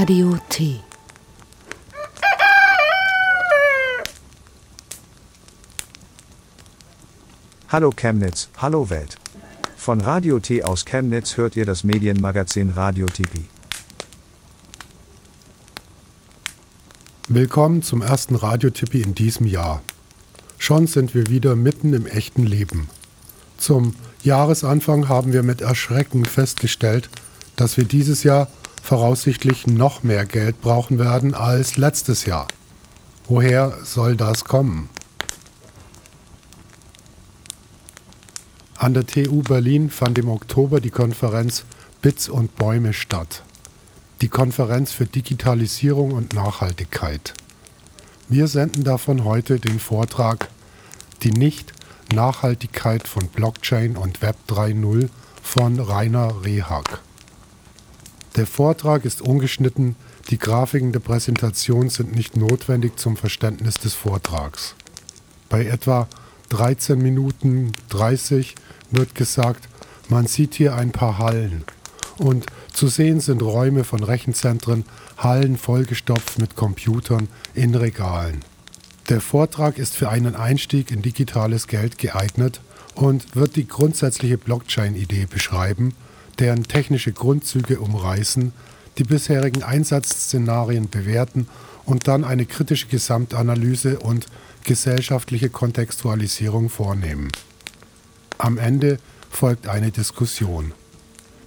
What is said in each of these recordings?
Radio T. Hallo Chemnitz, hallo Welt. Von Radio T aus Chemnitz hört ihr das Medienmagazin Radio TV. Willkommen zum ersten Radiotippi in diesem Jahr. Schon sind wir wieder mitten im echten Leben. Zum Jahresanfang haben wir mit Erschrecken festgestellt, dass wir dieses Jahr voraussichtlich noch mehr Geld brauchen werden als letztes Jahr. Woher soll das kommen? An der TU Berlin fand im Oktober die Konferenz Bits und Bäume statt. Die Konferenz für Digitalisierung und Nachhaltigkeit. Wir senden davon heute den Vortrag Die Nicht-Nachhaltigkeit von Blockchain und Web 3.0 von Rainer Rehag. Der Vortrag ist ungeschnitten, die Grafiken der Präsentation sind nicht notwendig zum Verständnis des Vortrags. Bei etwa 13 Minuten 30 wird gesagt, man sieht hier ein paar Hallen. Und zu sehen sind Räume von Rechenzentren, Hallen vollgestopft mit Computern in Regalen. Der Vortrag ist für einen Einstieg in digitales Geld geeignet und wird die grundsätzliche Blockchain-Idee beschreiben, deren technische Grundzüge umreißen, die bisherigen Einsatzszenarien bewerten und dann eine kritische Gesamtanalyse und gesellschaftliche Kontextualisierung vornehmen. Am Ende folgt eine Diskussion.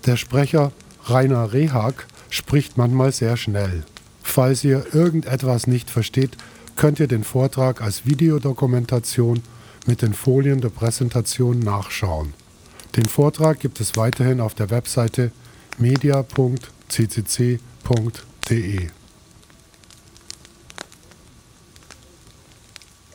Der Sprecher Rainer Rehag spricht manchmal sehr schnell. Falls ihr irgendetwas nicht versteht, könnt ihr den Vortrag als Videodokumentation mit den Folien der Präsentation nachschauen. Den Vortrag gibt es weiterhin auf der Webseite media.ccc.de.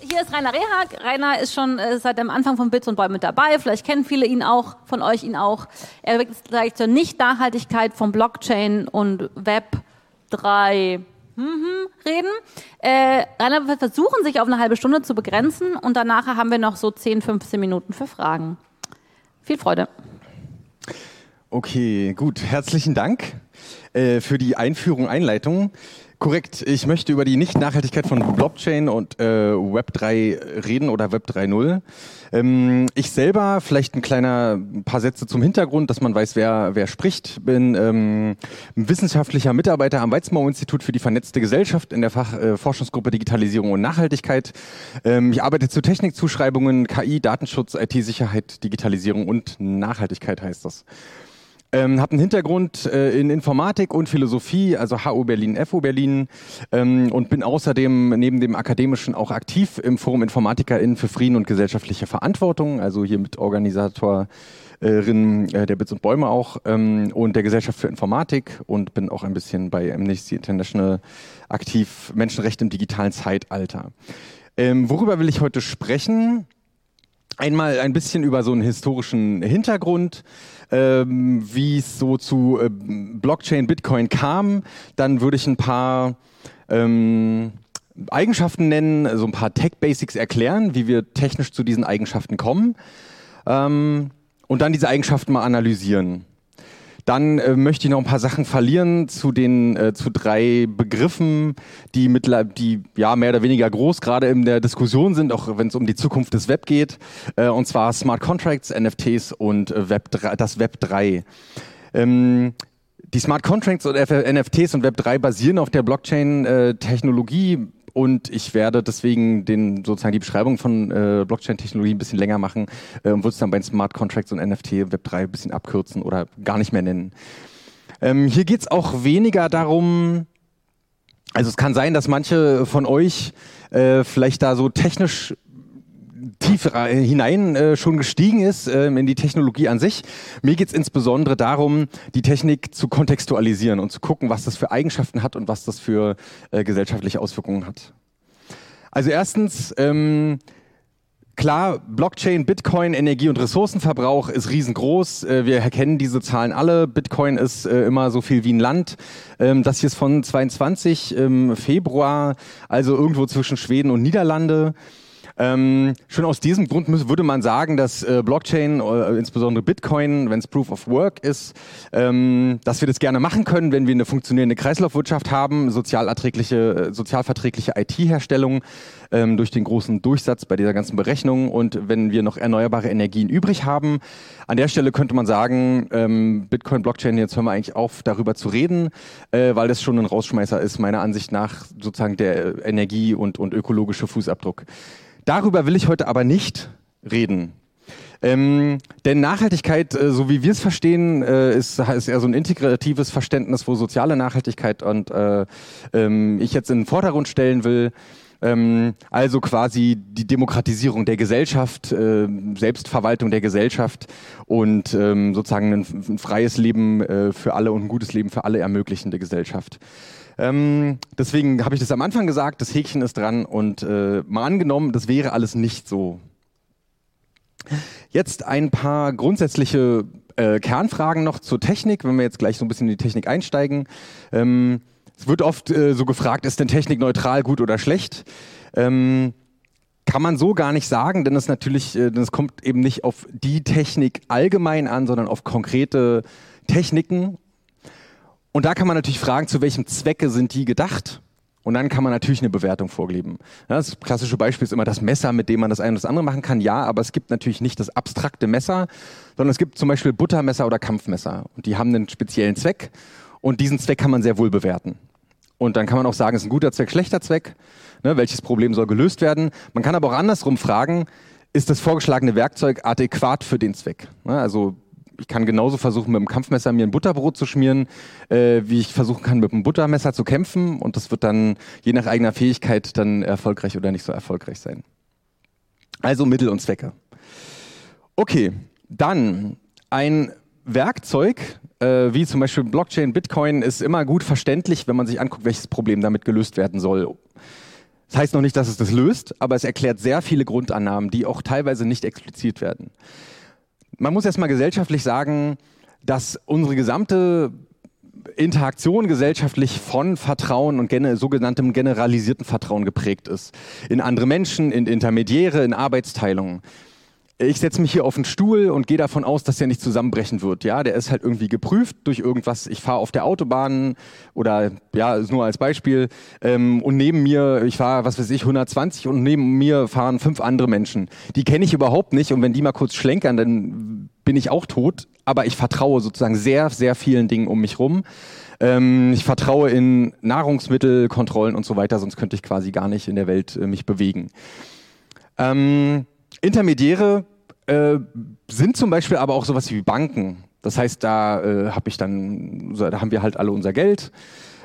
Hier ist Rainer Rehag. Rainer ist schon äh, seit dem Anfang von Bits und mit dabei. Vielleicht kennen viele ihn auch, von euch ihn auch. Er wird gleich zur Nicht-Nachhaltigkeit von Blockchain und Web 3 mhm, reden. Äh, Rainer wird versuchen, sich auf eine halbe Stunde zu begrenzen und danach haben wir noch so 10, 15 Minuten für Fragen. Viel Freude. Okay, gut. Herzlichen Dank äh, für die Einführung, Einleitung. Korrekt. Ich möchte über die Nicht-Nachhaltigkeit von Blockchain und äh, Web3 reden oder Web 3.0. Ähm, ich selber, vielleicht ein kleiner ein paar Sätze zum Hintergrund, dass man weiß, wer, wer spricht. Bin ähm, wissenschaftlicher Mitarbeiter am Weizmann-Institut für die vernetzte Gesellschaft in der Fachforschungsgruppe äh, Digitalisierung und Nachhaltigkeit. Ähm, ich arbeite zu Technikzuschreibungen, KI, Datenschutz, IT-Sicherheit, Digitalisierung und Nachhaltigkeit heißt das. Ähm, habe einen Hintergrund äh, in Informatik und Philosophie, also HU Berlin, FU Berlin ähm, und bin außerdem neben dem Akademischen auch aktiv im Forum InformatikerInnen für Frieden und gesellschaftliche Verantwortung, also hier mit Organisatorin äh, der Bits und Bäume auch ähm, und der Gesellschaft für Informatik und bin auch ein bisschen bei Amnesty International aktiv, Menschenrechte im digitalen Zeitalter. Ähm, worüber will ich heute sprechen? Einmal ein bisschen über so einen historischen Hintergrund, ähm, wie es so zu äh, Blockchain, Bitcoin kam. Dann würde ich ein paar ähm, Eigenschaften nennen, so ein paar Tech-Basics erklären, wie wir technisch zu diesen Eigenschaften kommen. Ähm, und dann diese Eigenschaften mal analysieren. Dann äh, möchte ich noch ein paar Sachen verlieren zu den äh, zu drei Begriffen, die mit, die ja mehr oder weniger groß gerade in der Diskussion sind, auch wenn es um die Zukunft des Web geht. Äh, und zwar Smart Contracts, NFTs und äh, Web 3, das Web 3. Ähm, die Smart Contracts und NFTs und Web 3 basieren auf der Blockchain-Technologie und ich werde deswegen den, sozusagen die Beschreibung von äh, Blockchain-Technologie ein bisschen länger machen äh, und würde es dann bei Smart Contracts und NFT Web3 ein bisschen abkürzen oder gar nicht mehr nennen. Ähm, hier geht es auch weniger darum, also es kann sein, dass manche von euch äh, vielleicht da so technisch tief hinein äh, schon gestiegen ist äh, in die Technologie an sich. Mir geht es insbesondere darum, die Technik zu kontextualisieren und zu gucken, was das für Eigenschaften hat und was das für äh, gesellschaftliche Auswirkungen hat. Also erstens, ähm, Klar, Blockchain, Bitcoin, Energie- und Ressourcenverbrauch ist riesengroß. Äh, wir erkennen diese Zahlen alle. Bitcoin ist äh, immer so viel wie ein Land. Ähm, das hier ist von 22 Februar, also irgendwo zwischen Schweden und Niederlande. Ähm, schon aus diesem Grund würde man sagen, dass äh, Blockchain, äh, insbesondere Bitcoin, wenn es Proof of Work ist, ähm, dass wir das gerne machen können, wenn wir eine funktionierende Kreislaufwirtschaft haben, sozialerträgliche, äh, sozialverträgliche IT-Herstellung ähm, durch den großen Durchsatz bei dieser ganzen Berechnung und wenn wir noch erneuerbare Energien übrig haben. An der Stelle könnte man sagen, ähm, Bitcoin, Blockchain, jetzt hören wir eigentlich auf, darüber zu reden, äh, weil das schon ein Rausschmeißer ist, meiner Ansicht nach sozusagen der Energie- und, und ökologische Fußabdruck. Darüber will ich heute aber nicht reden. Ähm, denn Nachhaltigkeit, äh, so wie wir es verstehen, äh, ist, ist eher so ein integratives Verständnis, wo soziale Nachhaltigkeit und äh, ähm, ich jetzt in den Vordergrund stellen will. Ähm, also quasi die Demokratisierung der Gesellschaft, äh, Selbstverwaltung der Gesellschaft und ähm, sozusagen ein, ein, freies Leben äh, für alle und ein gutes Leben für alle ermöglichende Gesellschaft. Ähm, deswegen habe ich das am Anfang gesagt, das Häkchen ist dran und äh, mal angenommen, das wäre alles nicht so. Jetzt ein paar grundsätzliche äh, Kernfragen noch zur Technik, wenn wir jetzt gleich so ein bisschen in die Technik einsteigen. Ähm, es wird oft äh, so gefragt, ist denn Technik neutral gut oder schlecht? Ähm, kann man so gar nicht sagen, denn es natürlich, äh, denn es kommt eben nicht auf die Technik allgemein an, sondern auf konkrete Techniken und da kann man natürlich fragen, zu welchem Zwecke sind die gedacht? Und dann kann man natürlich eine Bewertung vorgeben. Das klassische Beispiel ist immer das Messer, mit dem man das eine und das andere machen kann. Ja, aber es gibt natürlich nicht das abstrakte Messer, sondern es gibt zum Beispiel Buttermesser oder Kampfmesser. Und die haben einen speziellen Zweck. Und diesen Zweck kann man sehr wohl bewerten. Und dann kann man auch sagen, ist ein guter Zweck, schlechter Zweck. Ne, welches Problem soll gelöst werden? Man kann aber auch andersrum fragen, ist das vorgeschlagene Werkzeug adäquat für den Zweck? Ne, also ich kann genauso versuchen, mit dem Kampfmesser mir ein Butterbrot zu schmieren, äh, wie ich versuchen kann, mit dem Buttermesser zu kämpfen. Und das wird dann je nach eigener Fähigkeit dann erfolgreich oder nicht so erfolgreich sein. Also Mittel und Zwecke. Okay, dann ein Werkzeug, äh, wie zum Beispiel Blockchain, Bitcoin, ist immer gut verständlich, wenn man sich anguckt, welches Problem damit gelöst werden soll. Das heißt noch nicht, dass es das löst, aber es erklärt sehr viele Grundannahmen, die auch teilweise nicht explizit werden. Man muss erstmal gesellschaftlich sagen, dass unsere gesamte Interaktion gesellschaftlich von Vertrauen und gene, sogenanntem generalisierten Vertrauen geprägt ist. In andere Menschen, in Intermediäre, in Arbeitsteilungen ich setze mich hier auf den Stuhl und gehe davon aus, dass der nicht zusammenbrechen wird. Ja, der ist halt irgendwie geprüft durch irgendwas. Ich fahre auf der Autobahn oder ja, nur als Beispiel. Ähm, und neben mir, ich fahre, was weiß ich, 120 und neben mir fahren fünf andere Menschen. Die kenne ich überhaupt nicht und wenn die mal kurz schlenkern, dann bin ich auch tot. Aber ich vertraue sozusagen sehr, sehr vielen Dingen um mich rum. Ähm, ich vertraue in Nahrungsmittelkontrollen und so weiter, sonst könnte ich quasi gar nicht in der Welt äh, mich bewegen. Ähm, Intermediäre äh, sind zum Beispiel aber auch sowas wie Banken. Das heißt, da äh, habe ich dann, da haben wir halt alle unser Geld.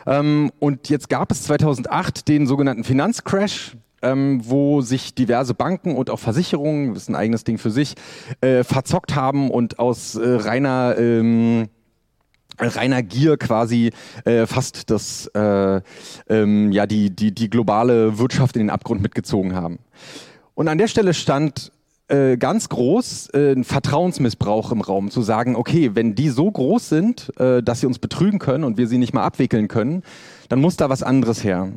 Ähm, und jetzt gab es 2008 den sogenannten Finanzcrash, ähm, wo sich diverse Banken und auch Versicherungen, das ist ein eigenes Ding für sich, äh, verzockt haben und aus äh, reiner ähm, reiner Gier quasi äh, fast das äh, ähm, ja die die die globale Wirtschaft in den Abgrund mitgezogen haben. Und an der Stelle stand äh, ganz groß äh, ein Vertrauensmissbrauch im Raum, zu sagen, okay, wenn die so groß sind, äh, dass sie uns betrügen können und wir sie nicht mal abwickeln können, dann muss da was anderes her.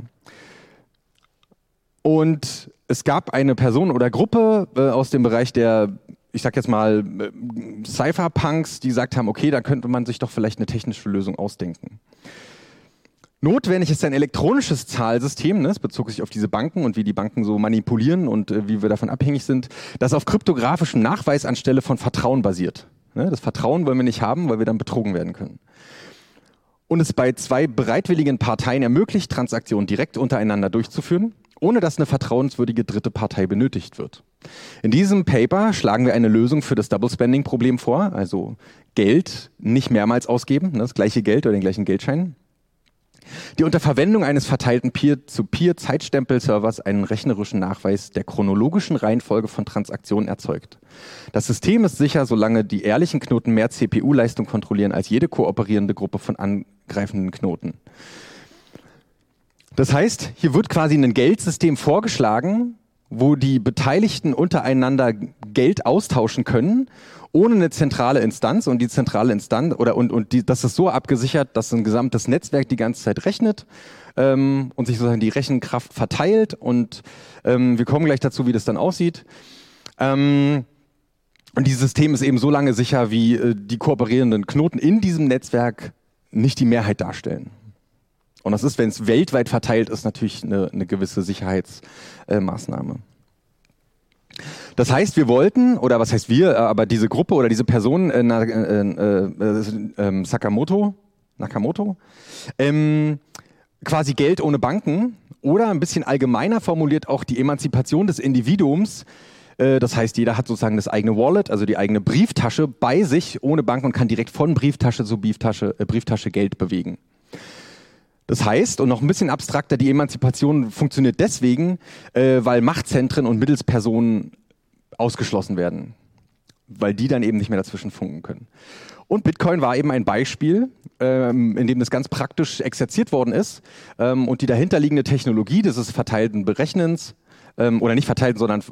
Und es gab eine Person oder Gruppe äh, aus dem Bereich der, ich sag jetzt mal, äh, Cypherpunks, die gesagt haben, okay, da könnte man sich doch vielleicht eine technische Lösung ausdenken. Notwendig ist ein elektronisches Zahlsystem, ne? das bezog sich auf diese Banken und wie die Banken so manipulieren und äh, wie wir davon abhängig sind, das auf kryptografischem Nachweis anstelle von Vertrauen basiert. Ne? Das Vertrauen wollen wir nicht haben, weil wir dann betrogen werden können. Und es bei zwei bereitwilligen Parteien ermöglicht, Transaktionen direkt untereinander durchzuführen, ohne dass eine vertrauenswürdige dritte Partei benötigt wird. In diesem Paper schlagen wir eine Lösung für das Double Spending Problem vor, also Geld nicht mehrmals ausgeben, ne? das gleiche Geld oder den gleichen Geldschein, die unter Verwendung eines verteilten Peer-zu-Peer-Zeitstempelservers einen rechnerischen Nachweis der chronologischen Reihenfolge von Transaktionen erzeugt. Das System ist sicher, solange die ehrlichen Knoten mehr CPU-Leistung kontrollieren als jede kooperierende Gruppe von angreifenden Knoten. Das heißt, hier wird quasi ein Geldsystem vorgeschlagen, wo die Beteiligten untereinander Geld austauschen können, ohne eine zentrale Instanz und die zentrale Instanz oder und, und die, das ist so abgesichert, dass ein gesamtes Netzwerk die ganze Zeit rechnet ähm, und sich sozusagen die Rechenkraft verteilt und ähm, wir kommen gleich dazu, wie das dann aussieht. Ähm, und dieses System ist eben so lange sicher, wie äh, die kooperierenden Knoten in diesem Netzwerk nicht die Mehrheit darstellen. Und das ist, wenn es weltweit verteilt ist, natürlich eine, eine gewisse Sicherheitsmaßnahme. Äh, das heißt, wir wollten, oder was heißt wir, äh, aber diese Gruppe oder diese Person, äh, äh, äh, ähm, Sakamoto, Nakamoto, ähm, quasi Geld ohne Banken oder ein bisschen allgemeiner formuliert auch die Emanzipation des Individuums. Äh, das heißt, jeder hat sozusagen das eigene Wallet, also die eigene Brieftasche bei sich ohne Banken und kann direkt von Brieftasche zu Brieftasche, äh, Brieftasche Geld bewegen. Das heißt, und noch ein bisschen abstrakter, die Emanzipation funktioniert deswegen, äh, weil Machtzentren und Mittelspersonen ausgeschlossen werden, weil die dann eben nicht mehr dazwischen funken können. Und Bitcoin war eben ein Beispiel, ähm, in dem das ganz praktisch exerziert worden ist ähm, und die dahinterliegende Technologie dieses verteilten Berechnens ähm, oder nicht verteilten, sondern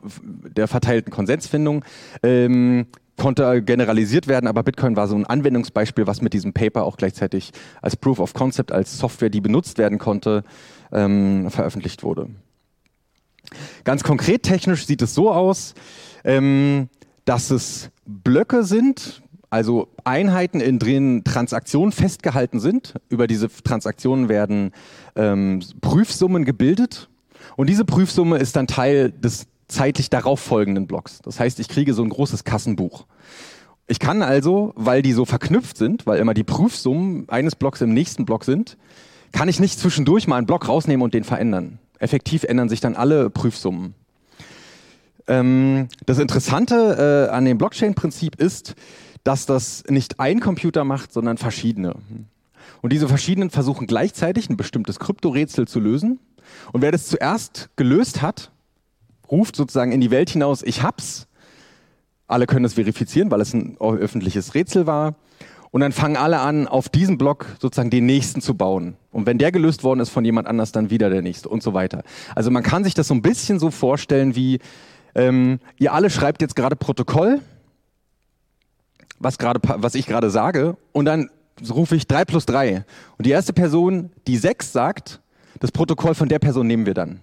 der verteilten Konsensfindung ähm, konnte generalisiert werden, aber Bitcoin war so ein Anwendungsbeispiel, was mit diesem Paper auch gleichzeitig als Proof of Concept, als Software, die benutzt werden konnte, ähm, veröffentlicht wurde. Ganz konkret technisch sieht es so aus, ähm, dass es Blöcke sind, also Einheiten, in denen Transaktionen festgehalten sind. Über diese Transaktionen werden ähm, Prüfsummen gebildet und diese Prüfsumme ist dann Teil des zeitlich darauf folgenden Blocks. Das heißt, ich kriege so ein großes Kassenbuch. Ich kann also, weil die so verknüpft sind, weil immer die Prüfsummen eines Blocks im nächsten Block sind, kann ich nicht zwischendurch mal einen Block rausnehmen und den verändern. Effektiv ändern sich dann alle Prüfsummen. Ähm, das Interessante äh, an dem Blockchain-Prinzip ist, dass das nicht ein Computer macht, sondern verschiedene. Und diese verschiedenen versuchen gleichzeitig ein bestimmtes Kryptorätsel zu lösen. Und wer das zuerst gelöst hat, ruft sozusagen in die Welt hinaus, ich hab's. Alle können es verifizieren, weil es ein öffentliches Rätsel war. Und dann fangen alle an, auf diesem Block sozusagen den nächsten zu bauen. Und wenn der gelöst worden ist von jemand anders, dann wieder der nächste und so weiter. Also man kann sich das so ein bisschen so vorstellen wie, ähm, ihr alle schreibt jetzt gerade Protokoll, was, gerade, was ich gerade sage, und dann rufe ich drei plus drei. Und die erste Person, die sechs sagt, das Protokoll von der Person nehmen wir dann.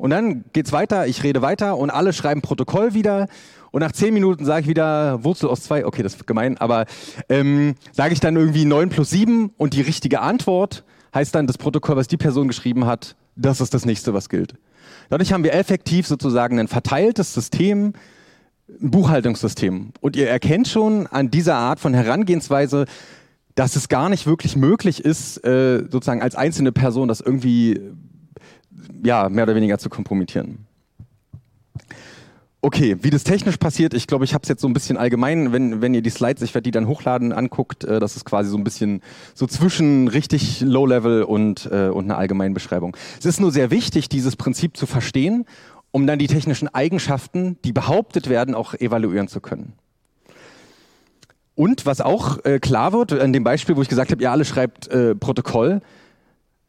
Und dann geht's weiter, ich rede weiter und alle schreiben Protokoll wieder. Und nach zehn Minuten sage ich wieder Wurzel aus zwei, okay, das ist gemein, aber ähm, sage ich dann irgendwie neun plus sieben und die richtige Antwort heißt dann das Protokoll, was die Person geschrieben hat, das ist das nächste, was gilt. Dadurch haben wir effektiv sozusagen ein verteiltes System, ein Buchhaltungssystem. Und ihr erkennt schon an dieser Art von Herangehensweise, dass es gar nicht wirklich möglich ist, äh, sozusagen als einzelne Person das irgendwie ja, mehr oder weniger zu kompromittieren. Okay, wie das technisch passiert, ich glaube, ich habe es jetzt so ein bisschen allgemein, wenn, wenn ihr die Slides, ich werde die dann hochladen, anguckt, äh, das ist quasi so ein bisschen so zwischen richtig Low-Level und, äh, und einer allgemeinen Beschreibung. Es ist nur sehr wichtig, dieses Prinzip zu verstehen, um dann die technischen Eigenschaften, die behauptet werden, auch evaluieren zu können. Und was auch äh, klar wird, an dem Beispiel, wo ich gesagt habe, ihr alle schreibt äh, Protokoll,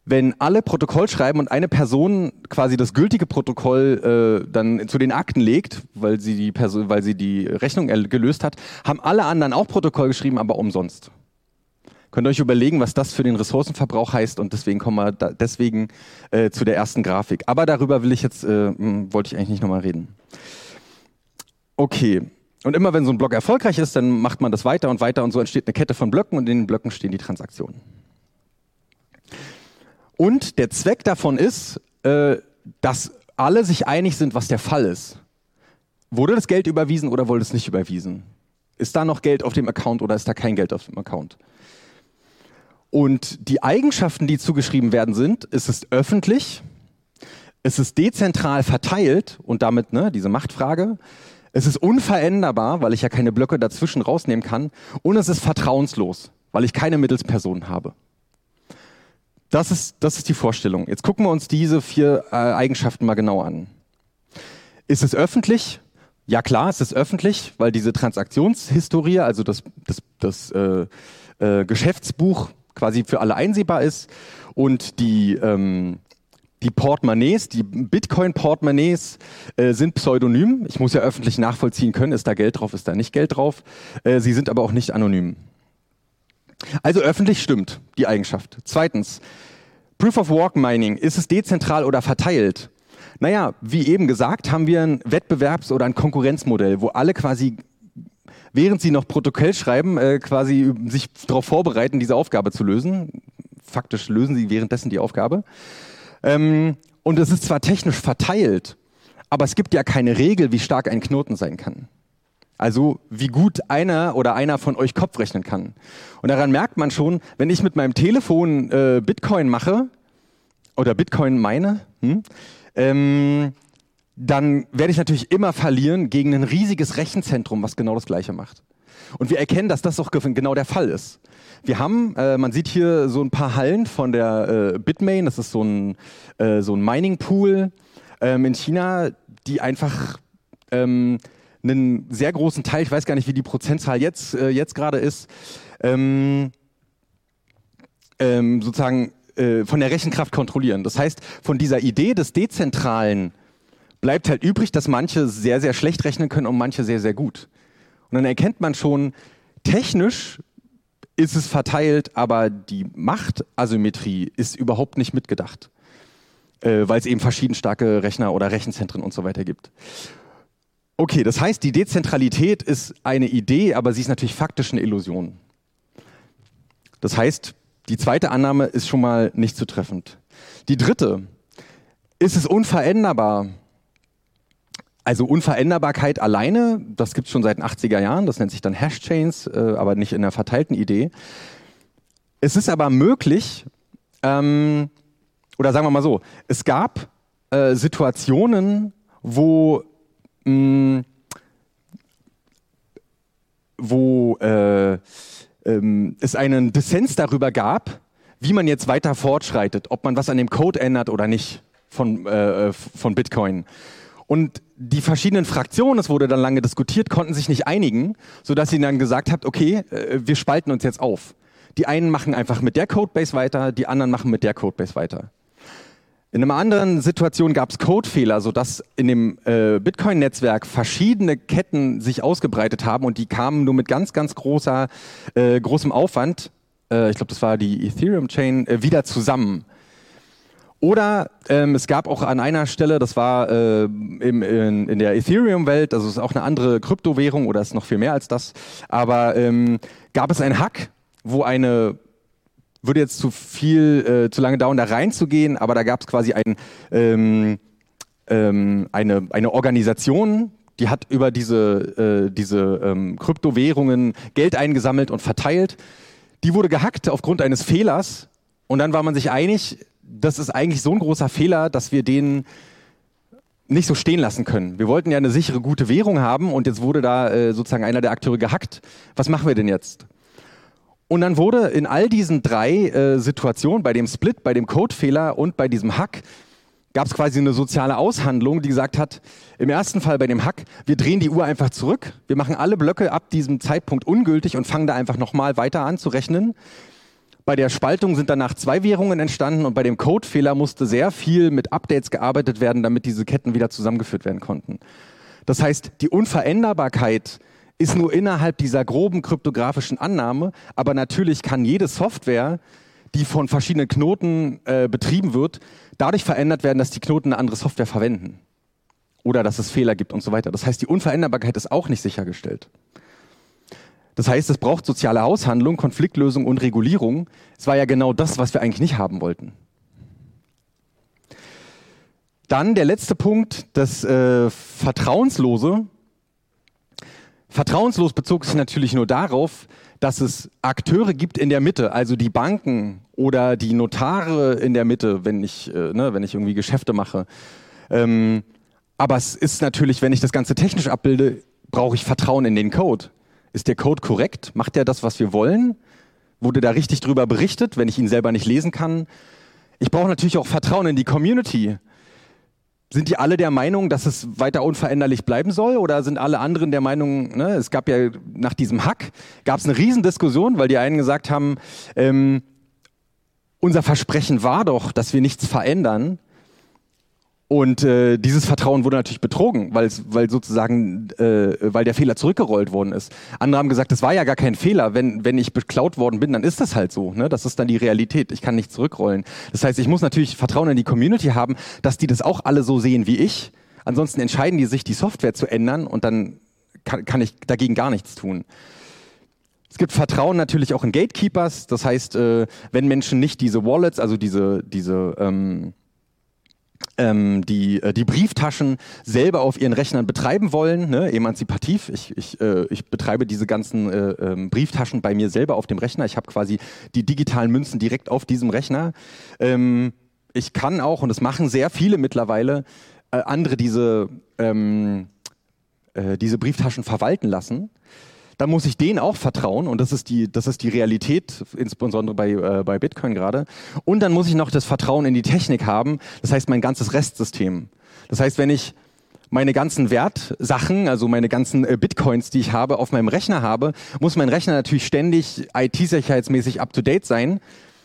wenn alle Protokoll schreiben und eine Person quasi das gültige Protokoll äh, dann zu den Akten legt, weil sie die Person, weil sie die Rechnung gelöst hat, haben alle anderen auch Protokoll geschrieben, aber umsonst. Könnt ihr euch überlegen, was das für den Ressourcenverbrauch heißt und deswegen kommen wir da, deswegen äh, zu der ersten Grafik. Aber darüber will ich jetzt, äh, hm, wollte ich eigentlich nicht nochmal reden. Okay. Und immer wenn so ein Block erfolgreich ist, dann macht man das weiter und weiter und so entsteht eine Kette von Blöcken und in den Blöcken stehen die Transaktionen. Und der Zweck davon ist, äh, dass alle sich einig sind, was der Fall ist. Wurde das Geld überwiesen oder wurde es nicht überwiesen? Ist da noch Geld auf dem Account oder ist da kein Geld auf dem Account? Und die Eigenschaften, die zugeschrieben werden, sind, es ist öffentlich, es ist dezentral verteilt und damit ne, diese Machtfrage. Es ist unveränderbar, weil ich ja keine Blöcke dazwischen rausnehmen kann. Und es ist vertrauenslos, weil ich keine Mittelsperson habe. Das ist, das ist die Vorstellung. Jetzt gucken wir uns diese vier äh, Eigenschaften mal genau an. Ist es öffentlich? Ja klar, es ist öffentlich, weil diese Transaktionshistorie, also das, das, das äh, äh, Geschäftsbuch quasi für alle einsehbar ist und die, ähm, die Portemonnaies, die Bitcoin-Portemonnaies äh, sind pseudonym. Ich muss ja öffentlich nachvollziehen können, ist da Geld drauf, ist da nicht Geld drauf. Äh, sie sind aber auch nicht anonym. Also öffentlich stimmt die Eigenschaft. Zweitens, Proof of Work Mining, ist es dezentral oder verteilt? Naja, wie eben gesagt, haben wir ein Wettbewerbs- oder ein Konkurrenzmodell, wo alle quasi, während sie noch Protokoll schreiben, äh, quasi sich darauf vorbereiten, diese Aufgabe zu lösen. Faktisch lösen sie währenddessen die Aufgabe. Ähm, und es ist zwar technisch verteilt, aber es gibt ja keine Regel, wie stark ein Knoten sein kann. Also wie gut einer oder einer von euch Kopf rechnen kann. Und daran merkt man schon, wenn ich mit meinem Telefon äh, Bitcoin mache oder Bitcoin meine, hm, ähm, dann werde ich natürlich immer verlieren gegen ein riesiges Rechenzentrum, was genau das gleiche macht. Und wir erkennen, dass das doch genau der Fall ist. Wir haben, äh, man sieht hier so ein paar Hallen von der äh, Bitmain, das ist so ein, äh, so ein Mining Pool ähm, in China, die einfach ähm, einen sehr großen Teil, ich weiß gar nicht, wie die Prozentzahl jetzt, äh, jetzt gerade ist, ähm, ähm, sozusagen äh, von der Rechenkraft kontrollieren. Das heißt, von dieser Idee des Dezentralen bleibt halt übrig, dass manche sehr, sehr schlecht rechnen können und manche sehr, sehr gut. Und dann erkennt man schon, technisch ist es verteilt, aber die Machtasymmetrie ist überhaupt nicht mitgedacht, äh, weil es eben verschieden starke Rechner oder Rechenzentren und so weiter gibt. Okay, das heißt, die Dezentralität ist eine Idee, aber sie ist natürlich faktisch eine Illusion. Das heißt, die zweite Annahme ist schon mal nicht zutreffend. Die dritte, ist es unveränderbar? Also Unveränderbarkeit alleine, das gibt es schon seit den 80er Jahren, das nennt sich dann Hashchains, äh, aber nicht in einer verteilten Idee. Es ist aber möglich, ähm, oder sagen wir mal so, es gab äh, Situationen, wo mh, wo äh, ähm, es einen Dissens darüber gab, wie man jetzt weiter fortschreitet, ob man was an dem Code ändert oder nicht von, äh, von Bitcoin. Und die verschiedenen Fraktionen, es wurde dann lange diskutiert, konnten sich nicht einigen, sodass sie dann gesagt haben, okay, äh, wir spalten uns jetzt auf. Die einen machen einfach mit der Codebase weiter, die anderen machen mit der Codebase weiter. In einer anderen Situation gab es Codefehler, sodass in dem äh, Bitcoin-Netzwerk verschiedene Ketten sich ausgebreitet haben und die kamen nur mit ganz, ganz großer, äh, großem Aufwand, äh, ich glaube, das war die Ethereum-Chain, äh, wieder zusammen. Oder ähm, es gab auch an einer Stelle, das war äh, im, in, in der Ethereum-Welt, also es ist auch eine andere Kryptowährung oder ist noch viel mehr als das, aber ähm, gab es einen Hack, wo eine würde jetzt zu viel, äh, zu lange dauern, da reinzugehen, aber da gab es quasi ein, ähm, ähm, eine, eine Organisation, die hat über diese, äh, diese ähm, Kryptowährungen Geld eingesammelt und verteilt. Die wurde gehackt aufgrund eines Fehlers und dann war man sich einig, das ist eigentlich so ein großer Fehler, dass wir den nicht so stehen lassen können. Wir wollten ja eine sichere, gute Währung haben und jetzt wurde da äh, sozusagen einer der Akteure gehackt. Was machen wir denn jetzt? Und dann wurde in all diesen drei äh, Situationen, bei dem Split, bei dem Codefehler und bei diesem Hack, gab es quasi eine soziale Aushandlung, die gesagt hat, im ersten Fall bei dem Hack, wir drehen die Uhr einfach zurück, wir machen alle Blöcke ab diesem Zeitpunkt ungültig und fangen da einfach nochmal weiter an zu rechnen. Bei der Spaltung sind danach zwei Währungen entstanden und bei dem Codefehler musste sehr viel mit Updates gearbeitet werden, damit diese Ketten wieder zusammengeführt werden konnten. Das heißt, die Unveränderbarkeit ist nur innerhalb dieser groben kryptografischen Annahme, aber natürlich kann jede Software, die von verschiedenen Knoten äh, betrieben wird, dadurch verändert werden, dass die Knoten eine andere Software verwenden. Oder dass es Fehler gibt und so weiter. Das heißt, die Unveränderbarkeit ist auch nicht sichergestellt. Das heißt, es braucht soziale Aushandlung, Konfliktlösung und Regulierung. Es war ja genau das, was wir eigentlich nicht haben wollten. Dann der letzte Punkt, das äh, Vertrauenslose. Vertrauenslos bezog sich natürlich nur darauf, dass es Akteure gibt in der Mitte, also die Banken oder die Notare in der Mitte, wenn ich, äh, ne, wenn ich irgendwie Geschäfte mache. Ähm, aber es ist natürlich, wenn ich das Ganze technisch abbilde, brauche ich Vertrauen in den Code. Ist der Code korrekt? Macht er das, was wir wollen? Wurde da richtig drüber berichtet, wenn ich ihn selber nicht lesen kann? Ich brauche natürlich auch Vertrauen in die Community sind die alle der Meinung, dass es weiter unveränderlich bleiben soll? Oder sind alle anderen der Meinung, ne, es gab ja nach diesem Hack, gab es eine Riesendiskussion, weil die einen gesagt haben, ähm, unser Versprechen war doch, dass wir nichts verändern. Und äh, dieses Vertrauen wurde natürlich betrogen, weil weil sozusagen, äh, weil der Fehler zurückgerollt worden ist. Andere haben gesagt, das war ja gar kein Fehler. Wenn wenn ich beklaut worden bin, dann ist das halt so. Ne? Das ist dann die Realität. Ich kann nicht zurückrollen. Das heißt, ich muss natürlich Vertrauen in die Community haben, dass die das auch alle so sehen wie ich. Ansonsten entscheiden die sich, die Software zu ändern und dann kann, kann ich dagegen gar nichts tun. Es gibt Vertrauen natürlich auch in Gatekeepers. Das heißt, äh, wenn Menschen nicht diese Wallets, also diese diese ähm, ähm, die, äh, die Brieftaschen selber auf ihren Rechnern betreiben wollen, ne, emanzipativ. Ich, ich, äh, ich betreibe diese ganzen äh, ähm, Brieftaschen bei mir selber auf dem Rechner. Ich habe quasi die digitalen Münzen direkt auf diesem Rechner. Ähm, ich kann auch, und das machen sehr viele mittlerweile, äh, andere diese, ähm, äh, diese Brieftaschen verwalten lassen dann muss ich denen auch vertrauen und das ist die, das ist die Realität, insbesondere bei, äh, bei Bitcoin gerade. Und dann muss ich noch das Vertrauen in die Technik haben, das heißt mein ganzes Restsystem. Das heißt, wenn ich meine ganzen Wertsachen, also meine ganzen äh, Bitcoins, die ich habe, auf meinem Rechner habe, muss mein Rechner natürlich ständig IT-sicherheitsmäßig up-to-date sein.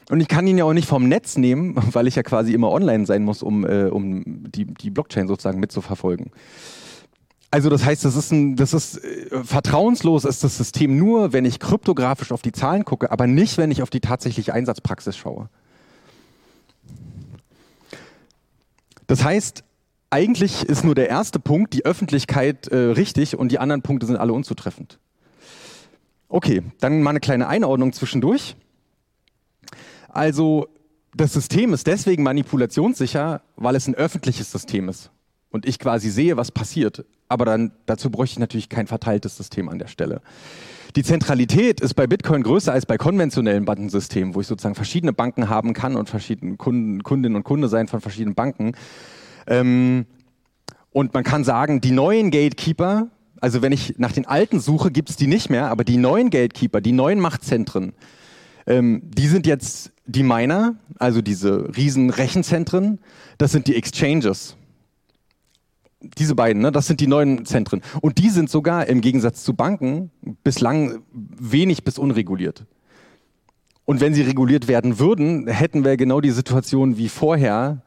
Und ich kann ihn ja auch nicht vom Netz nehmen, weil ich ja quasi immer online sein muss, um, äh, um die, die Blockchain sozusagen mitzuverfolgen. Also das heißt, das ist ein, das ist äh, vertrauenslos ist das System nur, wenn ich kryptografisch auf die Zahlen gucke, aber nicht, wenn ich auf die tatsächliche Einsatzpraxis schaue. Das heißt, eigentlich ist nur der erste Punkt, die Öffentlichkeit, äh, richtig und die anderen Punkte sind alle unzutreffend. Okay, dann mal eine kleine Einordnung zwischendurch. Also das System ist deswegen manipulationssicher, weil es ein öffentliches System ist und ich quasi sehe, was passiert. Aber dann dazu bräuchte ich natürlich kein verteiltes System an der Stelle. Die Zentralität ist bei Bitcoin größer als bei konventionellen Bankensystemen, wo ich sozusagen verschiedene Banken haben kann und verschiedene Kunden, Kundinnen und Kunde sein von verschiedenen Banken. Ähm, und man kann sagen, die neuen Gatekeeper, also wenn ich nach den alten suche, gibt es die nicht mehr, aber die neuen Gatekeeper, die neuen Machtzentren, ähm, die sind jetzt die Miner, also diese riesen Rechenzentren, das sind die Exchanges diese beiden, ne, das sind die neuen Zentren. Und die sind sogar im Gegensatz zu Banken bislang wenig bis unreguliert. Und wenn sie reguliert werden würden, hätten wir genau die Situation wie vorher,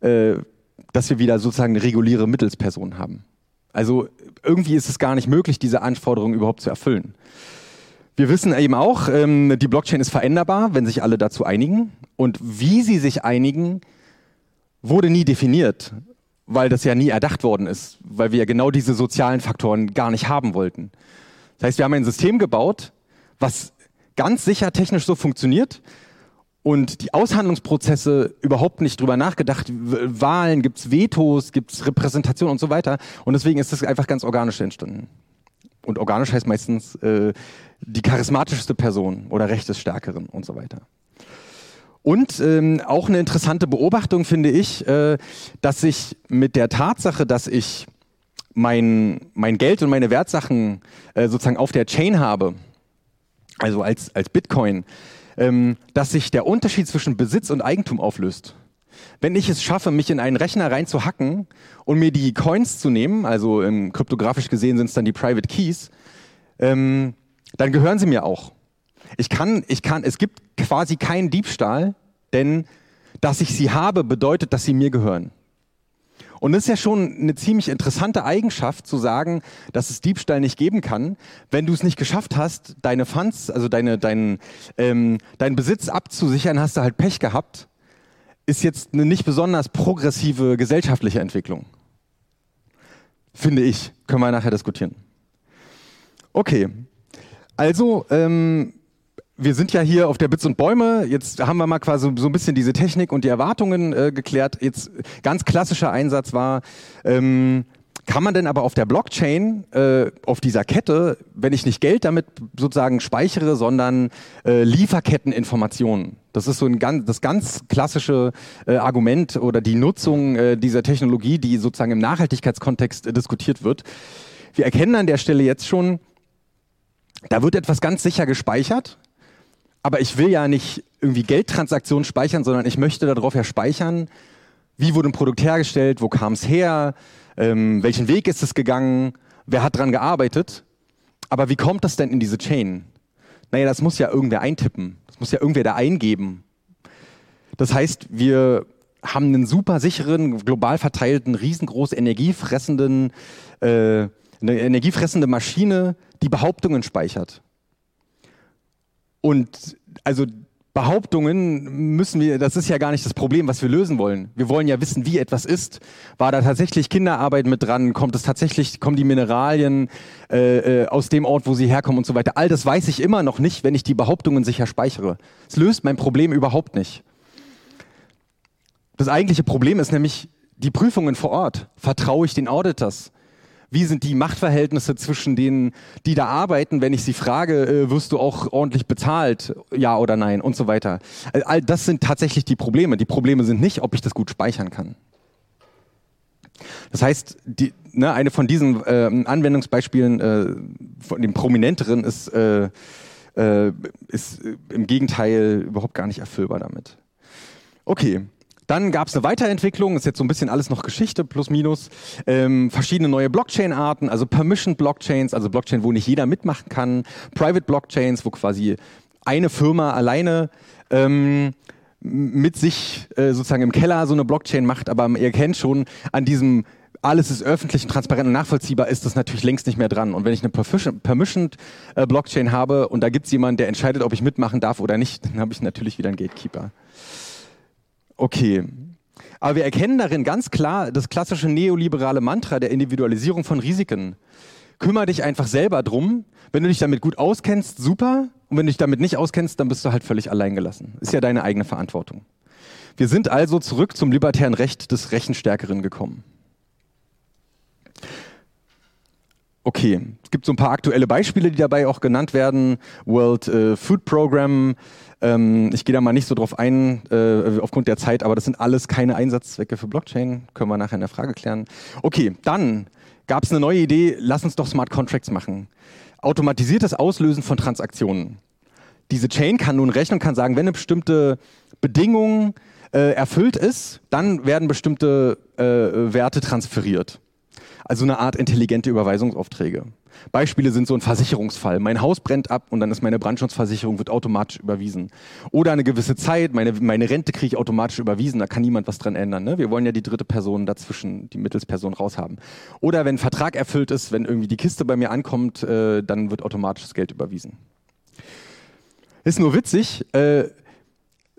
äh, dass wir wieder sozusagen eine reguläre Mittelsperson haben. Also irgendwie ist es gar nicht möglich, diese Anforderungen überhaupt zu erfüllen. Wir wissen eben auch, ähm, die Blockchain ist veränderbar, wenn sich alle dazu einigen. Und wie sie sich einigen, wurde nie definiert weil das ja nie erdacht worden ist, weil wir ja genau diese sozialen Faktoren gar nicht haben wollten. Das heißt, wir haben ein System gebaut, was ganz sicher technisch so funktioniert und die Aushandlungsprozesse überhaupt nicht drüber nachgedacht. Wahlen, gibt's Vetos, gibt's Repräsentation und so weiter. Und deswegen ist das einfach ganz organisch entstanden. Und organisch heißt meistens äh, die charismatischste Person oder Recht des Stärkeren und so weiter. Und ähm, auch eine interessante Beobachtung finde ich, äh, dass sich mit der Tatsache, dass ich mein, mein Geld und meine Wertsachen äh, sozusagen auf der Chain habe, also als, als Bitcoin, ähm, dass sich der Unterschied zwischen Besitz und Eigentum auflöst. Wenn ich es schaffe, mich in einen Rechner reinzuhacken und mir die Coins zu nehmen, also ähm, kryptografisch gesehen sind es dann die Private Keys, ähm, dann gehören sie mir auch. Ich kann, ich kann, es gibt quasi keinen Diebstahl, denn dass ich sie habe, bedeutet, dass sie mir gehören. Und das ist ja schon eine ziemlich interessante Eigenschaft zu sagen, dass es Diebstahl nicht geben kann, wenn du es nicht geschafft hast, deine Funds, also deine, deinen, ähm, deinen Besitz abzusichern, hast du halt Pech gehabt. Ist jetzt eine nicht besonders progressive gesellschaftliche Entwicklung. Finde ich. Können wir nachher diskutieren. Okay. Also, ähm, wir sind ja hier auf der Bits und Bäume. Jetzt haben wir mal quasi so ein bisschen diese Technik und die Erwartungen äh, geklärt. Jetzt ganz klassischer Einsatz war, ähm, kann man denn aber auf der Blockchain, äh, auf dieser Kette, wenn ich nicht Geld damit sozusagen speichere, sondern äh, Lieferketteninformationen. Das ist so ein ganz, das ganz klassische äh, Argument oder die Nutzung äh, dieser Technologie, die sozusagen im Nachhaltigkeitskontext äh, diskutiert wird. Wir erkennen an der Stelle jetzt schon, da wird etwas ganz sicher gespeichert aber ich will ja nicht irgendwie Geldtransaktionen speichern, sondern ich möchte darauf ja speichern, wie wurde ein Produkt hergestellt, wo kam es her, ähm, welchen Weg ist es gegangen, wer hat dran gearbeitet. Aber wie kommt das denn in diese Chain? Naja, das muss ja irgendwer eintippen. Das muss ja irgendwer da eingeben. Das heißt, wir haben einen super sicheren, global verteilten, riesengroß energiefressenden, äh, eine energiefressende Maschine, die Behauptungen speichert. Und also Behauptungen müssen wir, das ist ja gar nicht das Problem, was wir lösen wollen. Wir wollen ja wissen, wie etwas ist. War da tatsächlich Kinderarbeit mit dran? Kommt es tatsächlich, kommen die Mineralien äh, äh, aus dem Ort, wo sie herkommen und so weiter? All das weiß ich immer noch nicht, wenn ich die Behauptungen sicher speichere. Es löst mein Problem überhaupt nicht. Das eigentliche Problem ist nämlich die Prüfungen vor Ort. Vertraue ich den Auditors? Wie sind die Machtverhältnisse zwischen denen, die da arbeiten, wenn ich sie frage, äh, wirst du auch ordentlich bezahlt, ja oder nein und so weiter. All das sind tatsächlich die Probleme. Die Probleme sind nicht, ob ich das gut speichern kann. Das heißt, die, ne, eine von diesen äh, Anwendungsbeispielen, äh, von dem prominenteren, ist, äh, äh ist äh, im Gegenteil überhaupt gar nicht erfüllbar damit. Okay, dann gab es eine Weiterentwicklung, ist jetzt so ein bisschen alles noch Geschichte, plus minus. Ähm, verschiedene neue Blockchain-Arten, also Permission Blockchains, also Blockchain, wo nicht jeder mitmachen kann. Private Blockchains, wo quasi eine Firma alleine ähm, mit sich äh, sozusagen im Keller so eine Blockchain macht, aber ihr kennt schon an diesem alles ist öffentlich, transparent und nachvollziehbar, ist das natürlich längst nicht mehr dran. Und wenn ich eine Permissioned äh, Blockchain habe und da gibt es jemanden, der entscheidet, ob ich mitmachen darf oder nicht, dann habe ich natürlich wieder einen Gatekeeper. Okay. Aber wir erkennen darin ganz klar das klassische neoliberale Mantra der Individualisierung von Risiken. Kümmer dich einfach selber drum. Wenn du dich damit gut auskennst, super. Und wenn du dich damit nicht auskennst, dann bist du halt völlig alleingelassen. Ist ja deine eigene Verantwortung. Wir sind also zurück zum libertären Recht des Rechenstärkeren gekommen. Okay, es gibt so ein paar aktuelle Beispiele, die dabei auch genannt werden. World äh, Food Program, ähm, ich gehe da mal nicht so drauf ein, äh, aufgrund der Zeit, aber das sind alles keine Einsatzzwecke für Blockchain. Können wir nachher in der Frage klären. Okay, dann gab es eine neue Idee, lass uns doch Smart Contracts machen. Automatisiertes Auslösen von Transaktionen. Diese Chain kann nun rechnen, kann sagen, wenn eine bestimmte Bedingung äh, erfüllt ist, dann werden bestimmte äh, Werte transferiert. Also eine Art intelligente Überweisungsaufträge. Beispiele sind so ein Versicherungsfall. Mein Haus brennt ab und dann ist meine Brandschutzversicherung wird automatisch überwiesen. Oder eine gewisse Zeit, meine, meine Rente kriege ich automatisch überwiesen, da kann niemand was dran ändern. Ne? Wir wollen ja die dritte Person dazwischen, die Mittelsperson raushaben. Oder wenn ein Vertrag erfüllt ist, wenn irgendwie die Kiste bei mir ankommt, äh, dann wird automatisch das Geld überwiesen. Ist nur witzig, äh,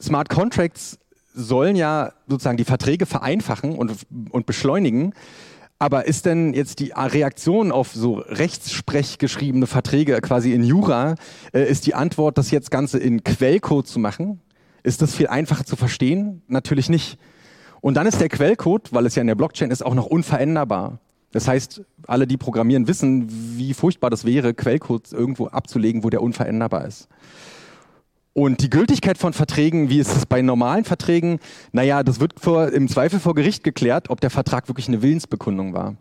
Smart Contracts sollen ja sozusagen die Verträge vereinfachen und, und beschleunigen. Aber ist denn jetzt die Reaktion auf so rechtssprech geschriebene Verträge quasi in Jura, äh, ist die Antwort, das jetzt Ganze in Quellcode zu machen? Ist das viel einfacher zu verstehen? Natürlich nicht. Und dann ist der Quellcode, weil es ja in der Blockchain ist, auch noch unveränderbar. Das heißt, alle, die programmieren, wissen, wie furchtbar das wäre, Quellcode irgendwo abzulegen, wo der unveränderbar ist. Und die Gültigkeit von Verträgen, wie ist es bei normalen Verträgen? Naja, das wird vor, im Zweifel vor Gericht geklärt, ob der Vertrag wirklich eine Willensbekundung war.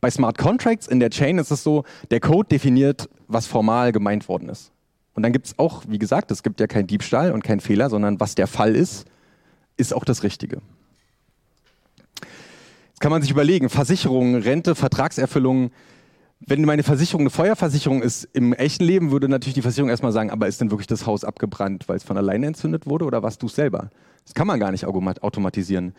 Bei Smart Contracts in der Chain ist es so, der Code definiert, was formal gemeint worden ist. Und dann gibt es auch, wie gesagt, es gibt ja keinen Diebstahl und keinen Fehler, sondern was der Fall ist, ist auch das Richtige. Jetzt kann man sich überlegen, Versicherungen, Rente, Vertragserfüllung, wenn meine Versicherung eine Feuerversicherung ist, im echten Leben würde natürlich die Versicherung erstmal sagen, aber ist denn wirklich das Haus abgebrannt, weil es von alleine entzündet wurde oder warst du es selber? Das kann man gar nicht automatisieren.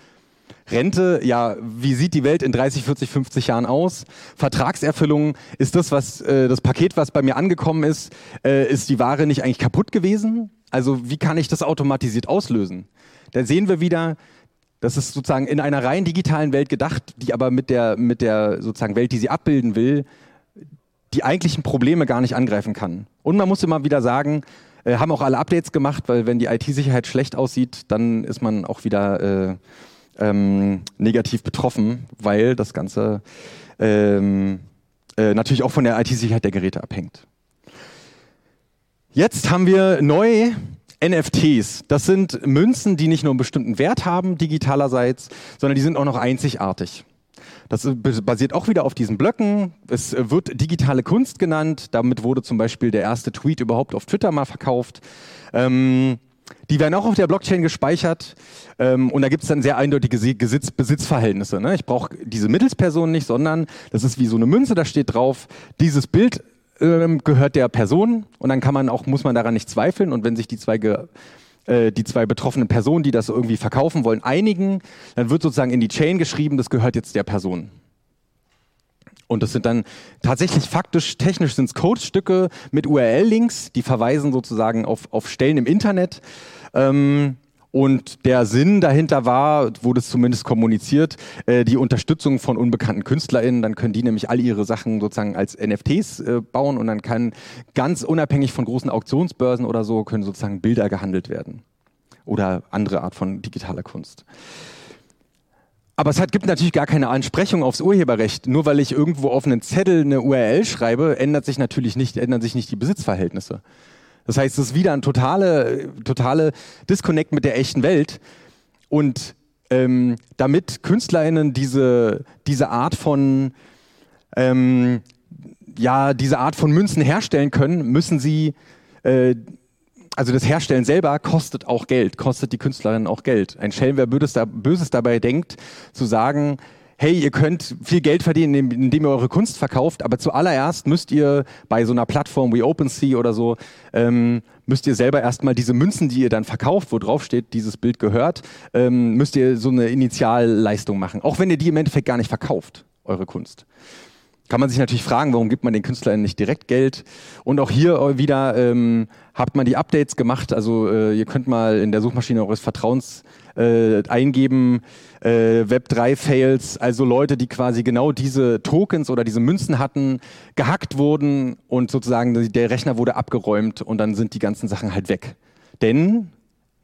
Rente, ja, wie sieht die Welt in 30, 40, 50 Jahren aus? Vertragserfüllung, ist das, was äh, das Paket, was bei mir angekommen ist, äh, ist die Ware nicht eigentlich kaputt gewesen? Also wie kann ich das automatisiert auslösen? Da sehen wir wieder, das ist sozusagen in einer rein digitalen Welt gedacht, die aber mit der, mit der sozusagen Welt, die sie abbilden will, die eigentlichen Probleme gar nicht angreifen kann. Und man muss immer wieder sagen, äh, haben auch alle Updates gemacht, weil wenn die IT-Sicherheit schlecht aussieht, dann ist man auch wieder äh, ähm, negativ betroffen, weil das Ganze ähm, äh, natürlich auch von der IT-Sicherheit der Geräte abhängt. Jetzt haben wir neu NFTs. Das sind Münzen, die nicht nur einen bestimmten Wert haben, digitalerseits, sondern die sind auch noch einzigartig. Das basiert auch wieder auf diesen Blöcken. Es wird digitale Kunst genannt. Damit wurde zum Beispiel der erste Tweet überhaupt auf Twitter mal verkauft. Ähm, die werden auch auf der Blockchain gespeichert ähm, und da gibt es dann sehr eindeutige Besitz Besitzverhältnisse. Ne? Ich brauche diese Mittelsperson nicht, sondern das ist wie so eine Münze, da steht drauf, dieses Bild ähm, gehört der Person und dann kann man auch, muss man daran nicht zweifeln und wenn sich die zwei äh, die zwei betroffenen Personen, die das irgendwie verkaufen wollen, einigen, dann wird sozusagen in die Chain geschrieben, das gehört jetzt der Person. Und das sind dann tatsächlich faktisch, technisch sind es Codestücke mit URL-Links, die verweisen sozusagen auf, auf Stellen im Internet. Ähm, und der Sinn dahinter war, wurde es zumindest kommuniziert, äh, die Unterstützung von unbekannten KünstlerInnen. Dann können die nämlich all ihre Sachen sozusagen als NFTs äh, bauen und dann kann ganz unabhängig von großen Auktionsbörsen oder so, können sozusagen Bilder gehandelt werden. Oder andere Art von digitaler Kunst. Aber es hat, gibt natürlich gar keine Ansprechung aufs Urheberrecht. Nur weil ich irgendwo auf einen Zettel eine URL schreibe, ändert sich natürlich nicht, ändern sich nicht die Besitzverhältnisse. Das heißt, es ist wieder ein totale, totale Disconnect mit der echten Welt. Und ähm, damit KünstlerInnen diese, diese Art von ähm, ja, diese Art von Münzen herstellen können, müssen sie äh, also das Herstellen selber kostet auch Geld, kostet die Künstlerin auch Geld. Ein Schelm, wer Böses, Böses dabei denkt, zu sagen, hey, ihr könnt viel Geld verdienen, indem ihr eure Kunst verkauft, aber zuallererst müsst ihr bei so einer Plattform wie OpenSea oder so, ähm, müsst ihr selber erstmal diese Münzen, die ihr dann verkauft, wo drauf steht, dieses Bild gehört, ähm, müsst ihr so eine Initialleistung machen. Auch wenn ihr die im Endeffekt gar nicht verkauft, eure Kunst kann man sich natürlich fragen, warum gibt man den Künstlern nicht direkt Geld? Und auch hier wieder ähm, habt man die Updates gemacht. Also äh, ihr könnt mal in der Suchmaschine eures Vertrauens äh, eingeben, äh, Web3-Fails, also Leute, die quasi genau diese Tokens oder diese Münzen hatten, gehackt wurden und sozusagen der Rechner wurde abgeräumt und dann sind die ganzen Sachen halt weg. Denn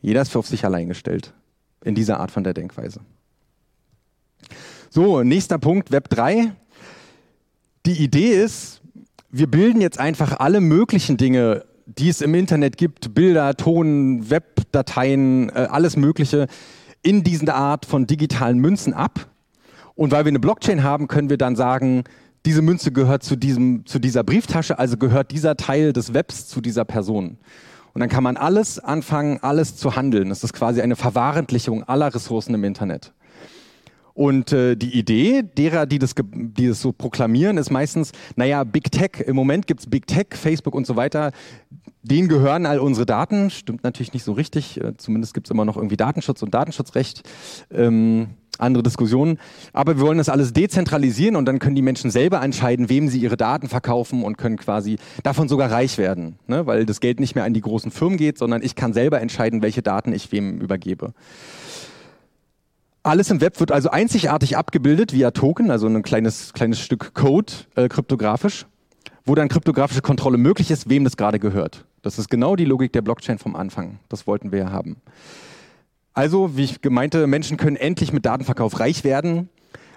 jeder ist für auf sich allein gestellt in dieser Art von der Denkweise. So, nächster Punkt, Web 3 die Idee ist, wir bilden jetzt einfach alle möglichen Dinge, die es im Internet gibt, Bilder, Ton, Webdateien, äh, alles Mögliche, in diese Art von digitalen Münzen ab. Und weil wir eine Blockchain haben, können wir dann sagen, diese Münze gehört zu, diesem, zu dieser Brieftasche, also gehört dieser Teil des Webs zu dieser Person. Und dann kann man alles anfangen, alles zu handeln. Das ist quasi eine Verwahrentlichung aller Ressourcen im Internet. Und äh, die Idee derer, die das, die das so proklamieren, ist meistens, naja, Big Tech, im Moment gibt's Big Tech, Facebook und so weiter, denen gehören all unsere Daten. Stimmt natürlich nicht so richtig, äh, zumindest gibt's immer noch irgendwie Datenschutz und Datenschutzrecht. Ähm, andere Diskussionen. Aber wir wollen das alles dezentralisieren und dann können die Menschen selber entscheiden, wem sie ihre Daten verkaufen und können quasi davon sogar reich werden, ne? weil das Geld nicht mehr an die großen Firmen geht, sondern ich kann selber entscheiden, welche Daten ich wem übergebe. Alles im Web wird also einzigartig abgebildet via Token, also ein kleines, kleines Stück Code, äh, kryptografisch, wo dann kryptografische Kontrolle möglich ist, wem das gerade gehört. Das ist genau die Logik der Blockchain vom Anfang. Das wollten wir ja haben. Also, wie ich gemeinte, Menschen können endlich mit Datenverkauf reich werden.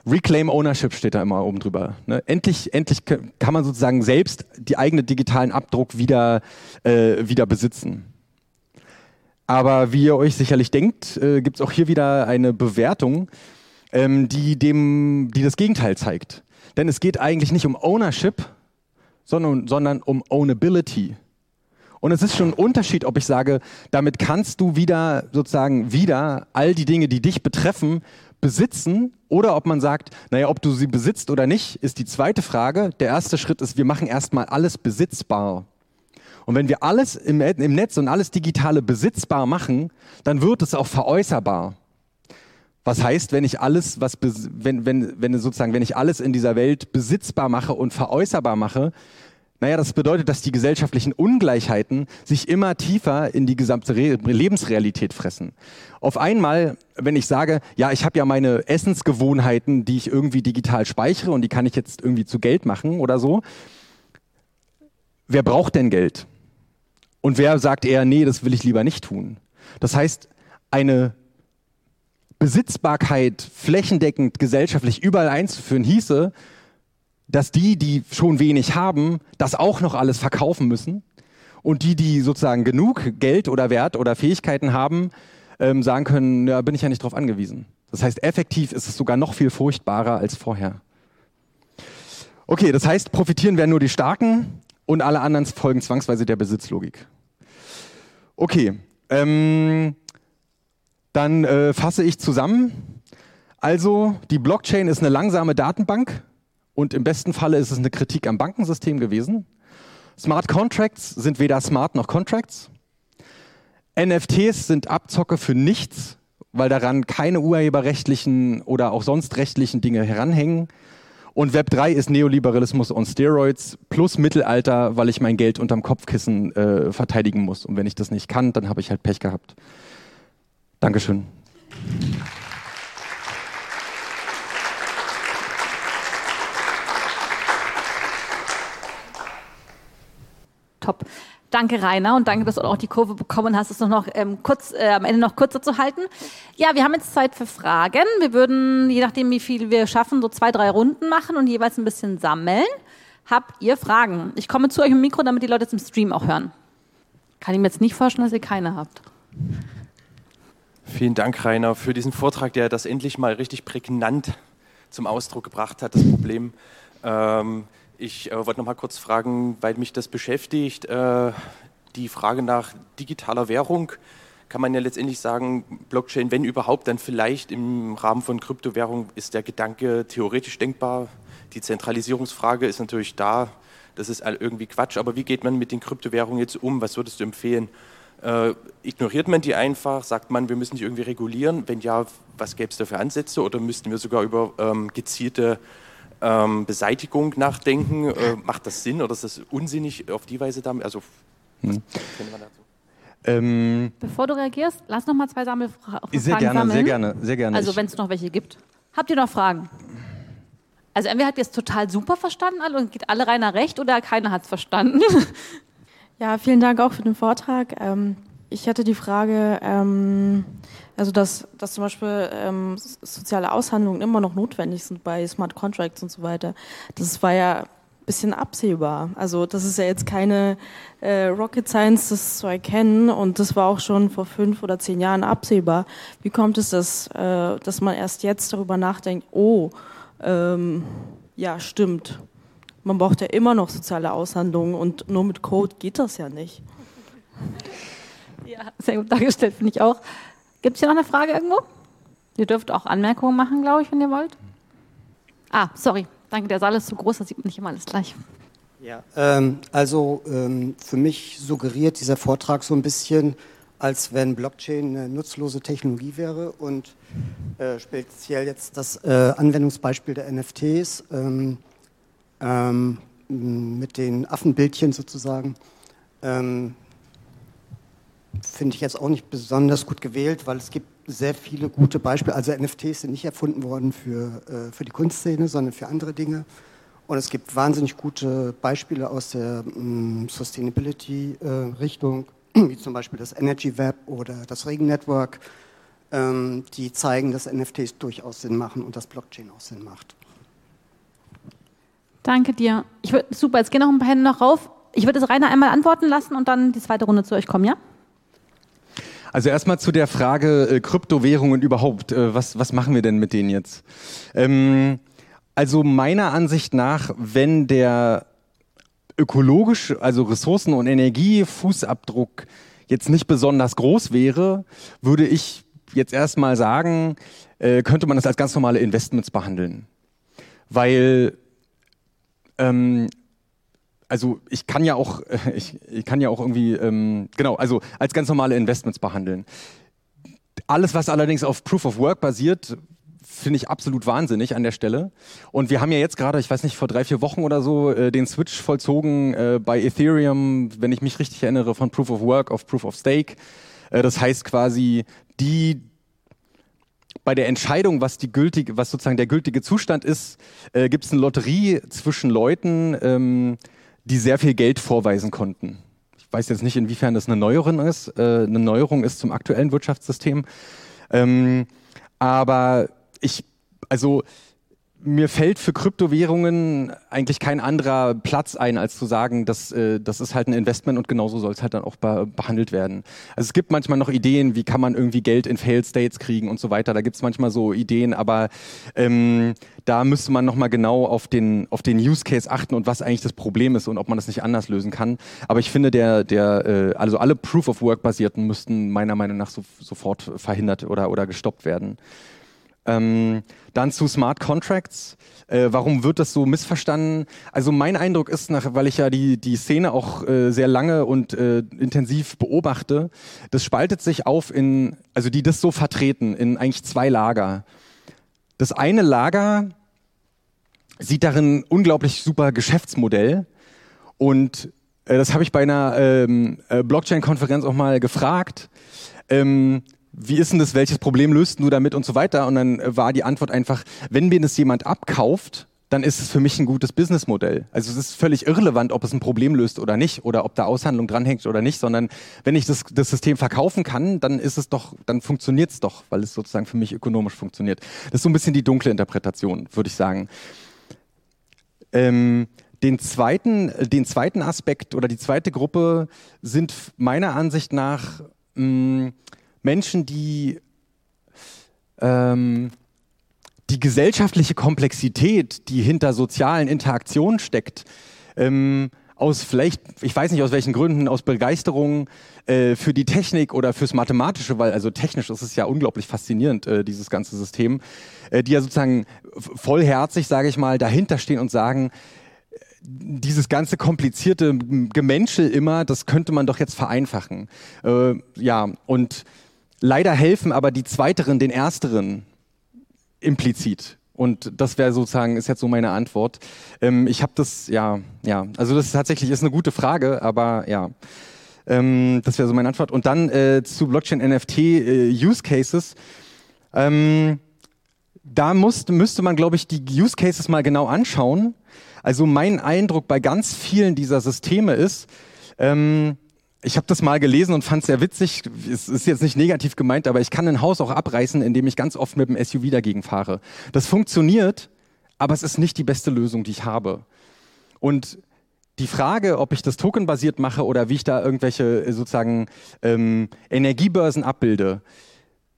Reclaim Ownership steht da immer oben drüber. Ne? Endlich, endlich kann man sozusagen selbst die eigene digitalen Abdruck wieder, äh, wieder besitzen. Aber wie ihr euch sicherlich denkt, äh, gibt es auch hier wieder eine Bewertung, ähm, die, dem, die das Gegenteil zeigt. Denn es geht eigentlich nicht um Ownership, sondern, sondern um Ownability. Und es ist schon ein Unterschied, ob ich sage, damit kannst du wieder sozusagen wieder all die Dinge, die dich betreffen, besitzen oder ob man sagt, naja, ob du sie besitzt oder nicht, ist die zweite Frage. Der erste Schritt ist, wir machen erstmal alles besitzbar. Und wenn wir alles im, im Netz und alles Digitale besitzbar machen, dann wird es auch veräußerbar. Was heißt, wenn ich alles, was wenn, wenn, wenn sozusagen, wenn ich alles in dieser Welt besitzbar mache und veräußerbar mache, naja, das bedeutet, dass die gesellschaftlichen Ungleichheiten sich immer tiefer in die gesamte Re Lebensrealität fressen. Auf einmal, wenn ich sage, ja, ich habe ja meine Essensgewohnheiten, die ich irgendwie digital speichere und die kann ich jetzt irgendwie zu Geld machen oder so. Wer braucht denn Geld? Und wer sagt eher, nee, das will ich lieber nicht tun? Das heißt, eine Besitzbarkeit flächendeckend gesellschaftlich überall einzuführen, hieße, dass die, die schon wenig haben, das auch noch alles verkaufen müssen. Und die, die sozusagen genug Geld oder Wert oder Fähigkeiten haben, ähm, sagen können, ja, bin ich ja nicht drauf angewiesen. Das heißt, effektiv ist es sogar noch viel furchtbarer als vorher. Okay, das heißt, profitieren werden nur die Starken und alle anderen folgen zwangsweise der Besitzlogik. Okay, ähm, dann äh, fasse ich zusammen. Also, die Blockchain ist eine langsame Datenbank und im besten Falle ist es eine Kritik am Bankensystem gewesen. Smart Contracts sind weder smart noch Contracts. NFTs sind Abzocke für nichts, weil daran keine urheberrechtlichen oder auch sonst rechtlichen Dinge heranhängen. Und Web 3 ist Neoliberalismus on Steroids plus Mittelalter, weil ich mein Geld unterm Kopfkissen äh, verteidigen muss. Und wenn ich das nicht kann, dann habe ich halt Pech gehabt. Dankeschön. Top. Danke, Rainer, und danke, dass du auch die Kurve bekommen hast, es noch, noch ähm, kurz, äh, am Ende noch kürzer zu halten. Ja, wir haben jetzt Zeit für Fragen. Wir würden, je nachdem, wie viel wir schaffen, so zwei, drei Runden machen und jeweils ein bisschen sammeln. Habt ihr Fragen? Ich komme zu euch im Mikro, damit die Leute im Stream auch hören. Kann ich mir jetzt nicht vorstellen, dass ihr keine habt. Vielen Dank, Rainer, für diesen Vortrag, der das endlich mal richtig prägnant zum Ausdruck gebracht hat, das Problem. Ähm, ich äh, wollte noch mal kurz fragen, weil mich das beschäftigt, äh, die Frage nach digitaler Währung. Kann man ja letztendlich sagen, Blockchain, wenn überhaupt, dann vielleicht im Rahmen von Kryptowährung ist der Gedanke theoretisch denkbar. Die Zentralisierungsfrage ist natürlich da. Das ist irgendwie Quatsch. Aber wie geht man mit den Kryptowährungen jetzt um? Was würdest du empfehlen? Äh, ignoriert man die einfach? Sagt man, wir müssen die irgendwie regulieren? Wenn ja, was gäbe es da für Ansätze? Oder müssten wir sogar über ähm, gezielte ähm, Beseitigung nachdenken. Äh, macht das Sinn oder ist das unsinnig auf die Weise damit? Also, hm. Ähm, Bevor du reagierst, lass noch mal zwei Sammelfragen Sehr gerne, sammeln. sehr gerne, sehr gerne. Also wenn es noch welche gibt. Habt ihr noch Fragen? Also entweder habt ihr es total super verstanden alle und geht alle rein nach recht oder keiner hat es verstanden. Ja, vielen Dank auch für den Vortrag. Ähm, ich hätte die Frage, ähm, also dass, dass zum Beispiel ähm, soziale Aushandlungen immer noch notwendig sind bei Smart Contracts und so weiter. Das war ja ein bisschen absehbar. Also das ist ja jetzt keine äh, Rocket Science, das zu erkennen und das war auch schon vor fünf oder zehn Jahren absehbar. Wie kommt es, dass, äh, dass man erst jetzt darüber nachdenkt, oh, ähm, ja, stimmt. Man braucht ja immer noch soziale Aushandlungen und nur mit Code geht das ja nicht. Ja, sehr gut dargestellt, finde ich auch. Gibt es hier noch eine Frage irgendwo? Ihr dürft auch Anmerkungen machen, glaube ich, wenn ihr wollt. Ah, sorry. Danke, der Saal ist zu groß, da sieht man nicht immer alles gleich. Ja, ähm, also ähm, für mich suggeriert dieser Vortrag so ein bisschen, als wenn Blockchain eine nutzlose Technologie wäre und äh, speziell jetzt das äh, Anwendungsbeispiel der NFTs ähm, ähm, mit den Affenbildchen sozusagen. Ähm, finde ich jetzt auch nicht besonders gut gewählt, weil es gibt sehr viele gute Beispiele. Also NFTs sind nicht erfunden worden für, äh, für die Kunstszene, sondern für andere Dinge. Und es gibt wahnsinnig gute Beispiele aus der ähm, Sustainability-Richtung, äh, wie zum Beispiel das Energy Web oder das Regen Network, ähm, die zeigen, dass NFTs durchaus Sinn machen und dass Blockchain auch Sinn macht. Danke dir. Ich würd, super, jetzt gehen noch ein paar Hände noch rauf. Ich würde es Rainer einmal antworten lassen und dann die zweite Runde zu euch kommen, ja? Also erstmal zu der Frage äh, Kryptowährungen überhaupt. Äh, was, was machen wir denn mit denen jetzt? Ähm, also meiner Ansicht nach, wenn der ökologisch, also Ressourcen- und Energiefußabdruck jetzt nicht besonders groß wäre, würde ich jetzt erstmal sagen, äh, könnte man das als ganz normale Investments behandeln. Weil ähm, also ich kann ja auch, ich, ich kann ja auch irgendwie, ähm, genau, also als ganz normale Investments behandeln. Alles, was allerdings auf Proof of Work basiert, finde ich absolut wahnsinnig an der Stelle. Und wir haben ja jetzt gerade, ich weiß nicht, vor drei, vier Wochen oder so, äh, den Switch vollzogen äh, bei Ethereum, wenn ich mich richtig erinnere, von Proof of Work auf Proof of Stake. Äh, das heißt quasi, die bei der Entscheidung, was die gültige, was sozusagen der gültige Zustand ist, äh, gibt es eine Lotterie zwischen Leuten, ähm, die sehr viel Geld vorweisen konnten. Ich weiß jetzt nicht, inwiefern das eine Neuerung ist, äh, eine Neuerung ist zum aktuellen Wirtschaftssystem. Ähm, aber ich, also mir fällt für Kryptowährungen eigentlich kein anderer Platz ein, als zu sagen, dass, äh, das ist halt ein Investment und genauso soll es halt dann auch be behandelt werden. Also es gibt manchmal noch Ideen, wie kann man irgendwie Geld in Failed States kriegen und so weiter. Da gibt es manchmal so Ideen, aber ähm, da müsste man nochmal genau auf den, auf den Use Case achten und was eigentlich das Problem ist und ob man das nicht anders lösen kann. Aber ich finde, der, der, äh, also alle Proof of Work basierten müssten meiner Meinung nach so, sofort verhindert oder, oder gestoppt werden. Ähm, dann zu Smart Contracts. Äh, warum wird das so missverstanden? Also mein Eindruck ist, nach, weil ich ja die, die Szene auch äh, sehr lange und äh, intensiv beobachte, das spaltet sich auf in, also die das so vertreten, in eigentlich zwei Lager. Das eine Lager sieht darin unglaublich super Geschäftsmodell und äh, das habe ich bei einer ähm, äh, Blockchain-Konferenz auch mal gefragt. Ähm, wie ist denn das, welches Problem löst du damit und so weiter? Und dann äh, war die Antwort einfach, wenn mir das jemand abkauft, dann ist es für mich ein gutes Businessmodell. Also es ist völlig irrelevant, ob es ein Problem löst oder nicht oder ob da Aushandlung dranhängt oder nicht, sondern wenn ich das, das System verkaufen kann, dann ist es doch, dann funktioniert es doch, weil es sozusagen für mich ökonomisch funktioniert. Das ist so ein bisschen die dunkle Interpretation, würde ich sagen. Ähm, den zweiten, den zweiten Aspekt oder die zweite Gruppe sind meiner Ansicht nach mh, mm, Menschen, die ähm, die gesellschaftliche Komplexität, die hinter sozialen Interaktionen steckt, ähm, aus vielleicht, ich weiß nicht aus welchen Gründen, aus Begeisterung äh, für die Technik oder fürs Mathematische, weil also technisch ist es ja unglaublich faszinierend, äh, dieses ganze System, äh, die ja sozusagen vollherzig, sage ich mal, dahinter stehen und sagen, dieses ganze komplizierte Gemenschel immer, das könnte man doch jetzt vereinfachen. Äh, ja, und Leider helfen aber die zweiteren den ersteren implizit. Und das wäre sozusagen, ist jetzt so meine Antwort. Ähm, ich habe das, ja, ja, also das ist tatsächlich ist eine gute Frage, aber ja, ähm, das wäre so meine Antwort. Und dann äh, zu Blockchain NFT äh, Use Cases. Ähm, da muss, müsste man, glaube ich, die Use Cases mal genau anschauen. Also mein Eindruck bei ganz vielen dieser Systeme ist, ähm, ich habe das mal gelesen und fand es sehr witzig. Es ist jetzt nicht negativ gemeint, aber ich kann ein Haus auch abreißen, indem ich ganz oft mit dem SUV dagegen fahre. Das funktioniert, aber es ist nicht die beste Lösung, die ich habe. Und die Frage, ob ich das tokenbasiert mache oder wie ich da irgendwelche äh, sozusagen ähm, Energiebörsen abbilde,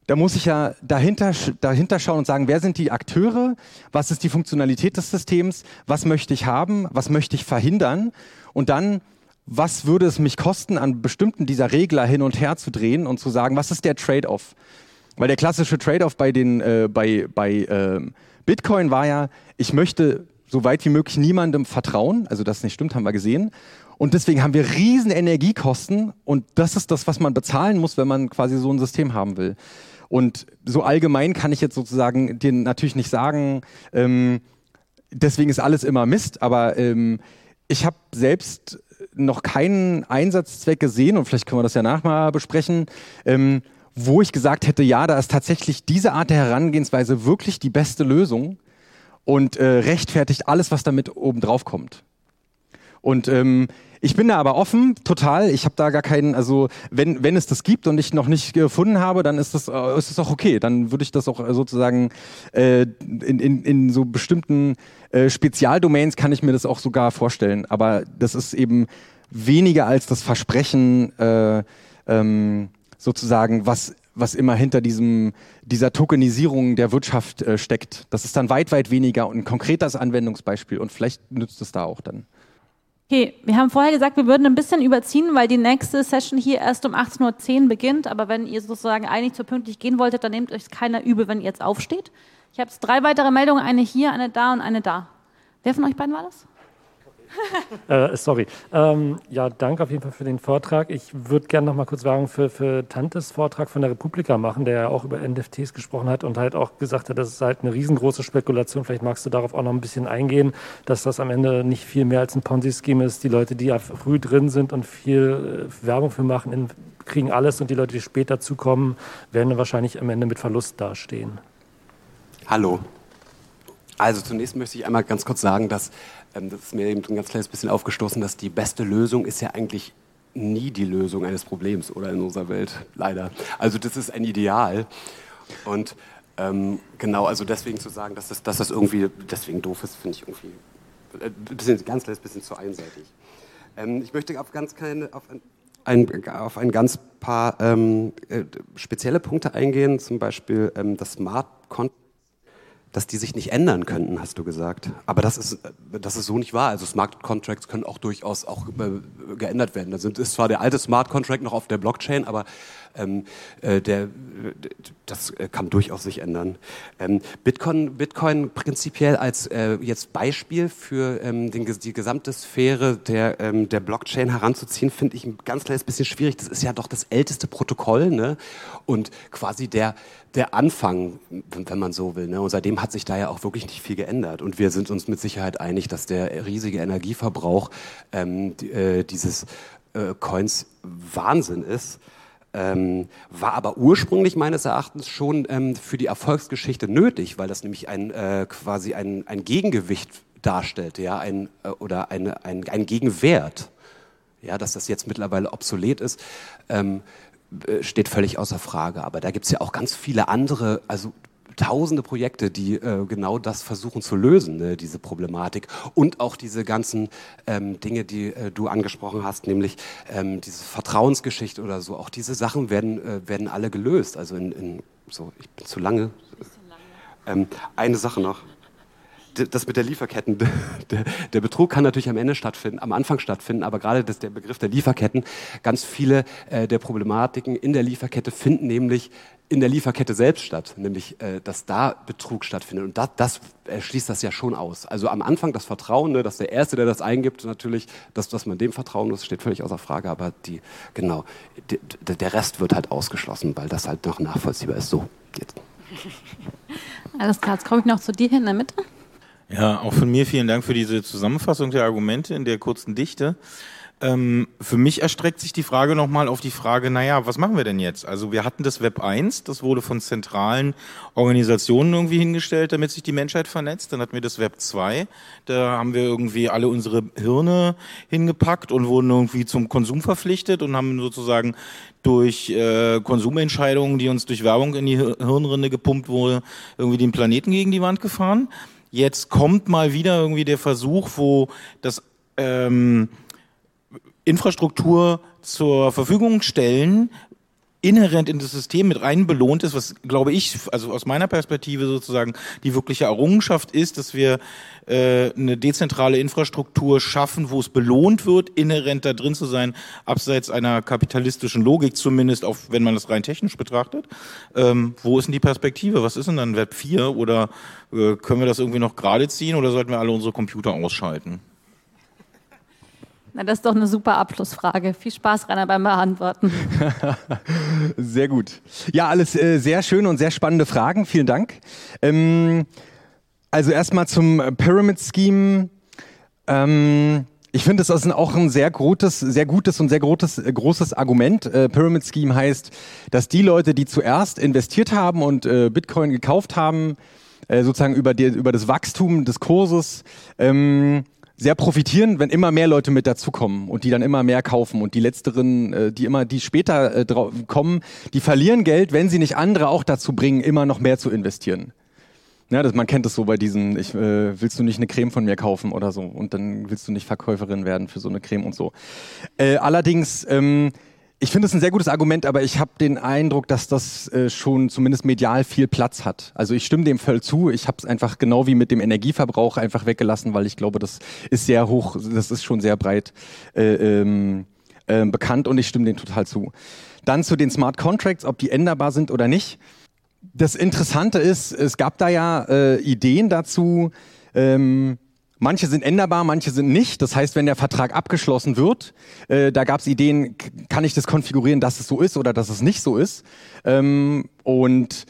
da muss ich ja dahinter, dahinter schauen und sagen, wer sind die Akteure, was ist die Funktionalität des Systems, was möchte ich haben, was möchte ich verhindern und dann was würde es mich kosten, an bestimmten dieser Regler hin und her zu drehen und zu sagen, was ist der Trade-off? Weil der klassische Trade-off bei, den, äh, bei, bei äh, Bitcoin war ja, ich möchte so weit wie möglich niemandem vertrauen, also das nicht stimmt, haben wir gesehen. Und deswegen haben wir riesen Energiekosten und das ist das, was man bezahlen muss, wenn man quasi so ein System haben will. Und so allgemein kann ich jetzt sozusagen dir natürlich nicht sagen, ähm, deswegen ist alles immer Mist, aber ähm, ich habe selbst noch keinen Einsatzzweck gesehen, und vielleicht können wir das ja nachher mal besprechen, ähm, wo ich gesagt hätte, ja, da ist tatsächlich diese Art der Herangehensweise wirklich die beste Lösung und äh, rechtfertigt alles, was damit oben drauf kommt. Und ähm, ich bin da aber offen, total. Ich habe da gar keinen, also wenn, wenn es das gibt und ich noch nicht gefunden habe, dann ist das, äh, ist das auch okay. Dann würde ich das auch äh, sozusagen äh, in, in, in so bestimmten äh, Spezialdomains kann ich mir das auch sogar vorstellen. Aber das ist eben weniger als das Versprechen äh, ähm, sozusagen, was was immer hinter diesem, dieser Tokenisierung der Wirtschaft äh, steckt. Das ist dann weit, weit weniger und ein konkretes Anwendungsbeispiel und vielleicht nützt es da auch dann. Okay, wir haben vorher gesagt, wir würden ein bisschen überziehen, weil die nächste Session hier erst um 18.10 Uhr beginnt. Aber wenn ihr sozusagen eigentlich zu pünktlich gehen wolltet, dann nehmt euch keiner übel, wenn ihr jetzt aufsteht. Ich habe drei weitere Meldungen, eine hier, eine da und eine da. Wer von euch beiden war das? äh, sorry. Ähm, ja, danke auf jeden Fall für den Vortrag. Ich würde gerne noch mal kurz Werbung für, für Tantes Vortrag von der Republika machen, der ja auch über NFTs gesprochen hat und halt auch gesagt hat, das ist halt eine riesengroße Spekulation. Vielleicht magst du darauf auch noch ein bisschen eingehen, dass das am Ende nicht viel mehr als ein Ponzi-Scheme ist. Die Leute, die ja früh drin sind und viel äh, Werbung für machen, kriegen alles und die Leute, die später zukommen, werden wahrscheinlich am Ende mit Verlust dastehen. Hallo. Also zunächst möchte ich einmal ganz kurz sagen, dass ähm, das ist mir eben ein ganz kleines bisschen aufgestoßen, dass die beste Lösung ist ja eigentlich nie die Lösung eines Problems oder in unserer Welt, leider. Also das ist ein Ideal. Und ähm, genau, also deswegen zu sagen, dass das, dass das irgendwie deswegen doof ist, finde ich irgendwie äh, ein bisschen, ganz kleines bisschen zu einseitig. Ähm, ich möchte auf ganz keine, auf ein, auf ein ganz paar ähm, äh, spezielle Punkte eingehen, zum Beispiel ähm, das Smart Contract dass die sich nicht ändern könnten, hast du gesagt. Aber das ist, das ist so nicht wahr. Also Smart Contracts können auch durchaus auch äh, geändert werden. Da ist zwar der alte Smart Contract noch auf der Blockchain, aber Ähm, äh, der, das kann durchaus sich ändern. Ähm, Bitcoin, Bitcoin prinzipiell als äh, jetzt Beispiel für ähm, den, die gesamte Sphäre der, ähm, der Blockchain heranzuziehen, finde ich ein ganz kleines bisschen schwierig. Das ist ja doch das älteste Protokoll ne? und quasi der, der Anfang, wenn man so will. Ne? Und seitdem hat sich da ja auch wirklich nicht viel geändert. Und wir sind uns mit Sicherheit einig, dass der riesige Energieverbrauch ähm, die, äh, dieses äh, Coins Wahnsinn ist. Ähm, war aber ursprünglich meines Erachtens schon ähm, für die Erfolgsgeschichte nötig, weil das nämlich ein äh, quasi ein, ein Gegengewicht darstellt, ja, ein, äh, oder eine, ein, ein Gegenwert. Ja, dass das jetzt mittlerweile obsolet ist, ähm, äh, steht völlig außer Frage. Aber da gibt es ja auch ganz viele andere, also tausende Projekte, die äh, genau das versuchen zu lösen, ne, diese Problematik. Und auch diese ganzen ähm, Dinge, die äh, du angesprochen hast, nämlich ähm, diese Vertrauensgeschichte oder so. Auch diese Sachen werden, äh, werden alle gelöst. Also in, in so, ich bin zu lange. Ähm, eine Sache noch das mit der Lieferketten, der, der, Betrug kann natürlich am Ende stattfinden, am Anfang stattfinden, aber gerade das, der Begriff der Lieferketten, ganz viele äh, der Problematiken in der Lieferkette finden nämlich in der Lieferkette selbst statt, nämlich äh, dass da Betrug stattfindet. Und das, das schließt das ja schon aus. Also am Anfang das Vertrauen, ne, dass der Erste, der das eingibt, natürlich, dass, dass man dem vertrauen muss, steht völlig außer Frage. Aber die, genau, die, der Rest wird halt ausgeschlossen, weil das halt noch nachvollziehbar ist. So, jetzt. Alles klar, jetzt komme ich noch zu dir hin in der Mitte. Ja, auch von mir vielen Dank für diese Zusammenfassung der Argumente in der kurzen Dichte. Ähm, für mich erstreckt sich die Frage nochmal auf die Frage, naja, was machen wir denn jetzt? Also wir hatten das Web 1, das wurde von zentralen Organisationen irgendwie hingestellt, damit sich die Menschheit vernetzt. Dann hatten wir das Web 2, da haben wir irgendwie alle unsere Hirne hingepackt und wurden irgendwie zum Konsum verpflichtet und haben sozusagen durch äh, Konsumentscheidungen, die uns durch Werbung in die Hirnrinde gepumpt wurde, irgendwie den Planeten gegen die Wand gefahren. Jetzt kommt mal wieder irgendwie der Versuch, wo das ähm, Infrastruktur zur Verfügung stellen, inhärent in das System mit rein belohnt ist, was glaube ich, also aus meiner Perspektive sozusagen die wirkliche Errungenschaft ist, dass wir äh, eine dezentrale Infrastruktur schaffen, wo es belohnt wird, inhärent da drin zu sein, abseits einer kapitalistischen Logik zumindest, auch wenn man das rein technisch betrachtet. Ähm, wo ist denn die Perspektive? Was ist denn dann Web 4? Oder äh, können wir das irgendwie noch gerade ziehen oder sollten wir alle unsere Computer ausschalten? Na, das ist doch eine super Abschlussfrage. Viel Spaß, Rainer, beim Beantworten. sehr gut. Ja, alles äh, sehr schöne und sehr spannende Fragen. Vielen Dank. Ähm, also erstmal zum Pyramid Scheme. Ähm, ich finde, das ist auch ein sehr gutes, sehr gutes und sehr großes, großes Argument. Äh, Pyramid Scheme heißt, dass die Leute, die zuerst investiert haben und äh, Bitcoin gekauft haben, äh, sozusagen über, die, über das Wachstum des Kurses, ähm, sehr profitieren, wenn immer mehr Leute mit dazukommen und die dann immer mehr kaufen und die letzteren, äh, die immer, die später äh, kommen, die verlieren Geld, wenn sie nicht andere auch dazu bringen, immer noch mehr zu investieren. Ja, das, man kennt es so bei diesen, ich, äh, willst du nicht eine Creme von mir kaufen oder so und dann willst du nicht Verkäuferin werden für so eine Creme und so. Äh, allerdings ähm, ich finde es ein sehr gutes Argument, aber ich habe den Eindruck, dass das äh, schon zumindest medial viel Platz hat. Also ich stimme dem voll zu. Ich habe es einfach genau wie mit dem Energieverbrauch einfach weggelassen, weil ich glaube, das ist sehr hoch, das ist schon sehr breit äh, ähm, äh, bekannt und ich stimme dem total zu. Dann zu den Smart Contracts, ob die änderbar sind oder nicht. Das Interessante ist, es gab da ja äh, Ideen dazu. Ähm, Manche sind änderbar, manche sind nicht. Das heißt, wenn der Vertrag abgeschlossen wird, äh, da gab es Ideen, kann ich das konfigurieren, dass es so ist oder dass es nicht so ist. Ähm, und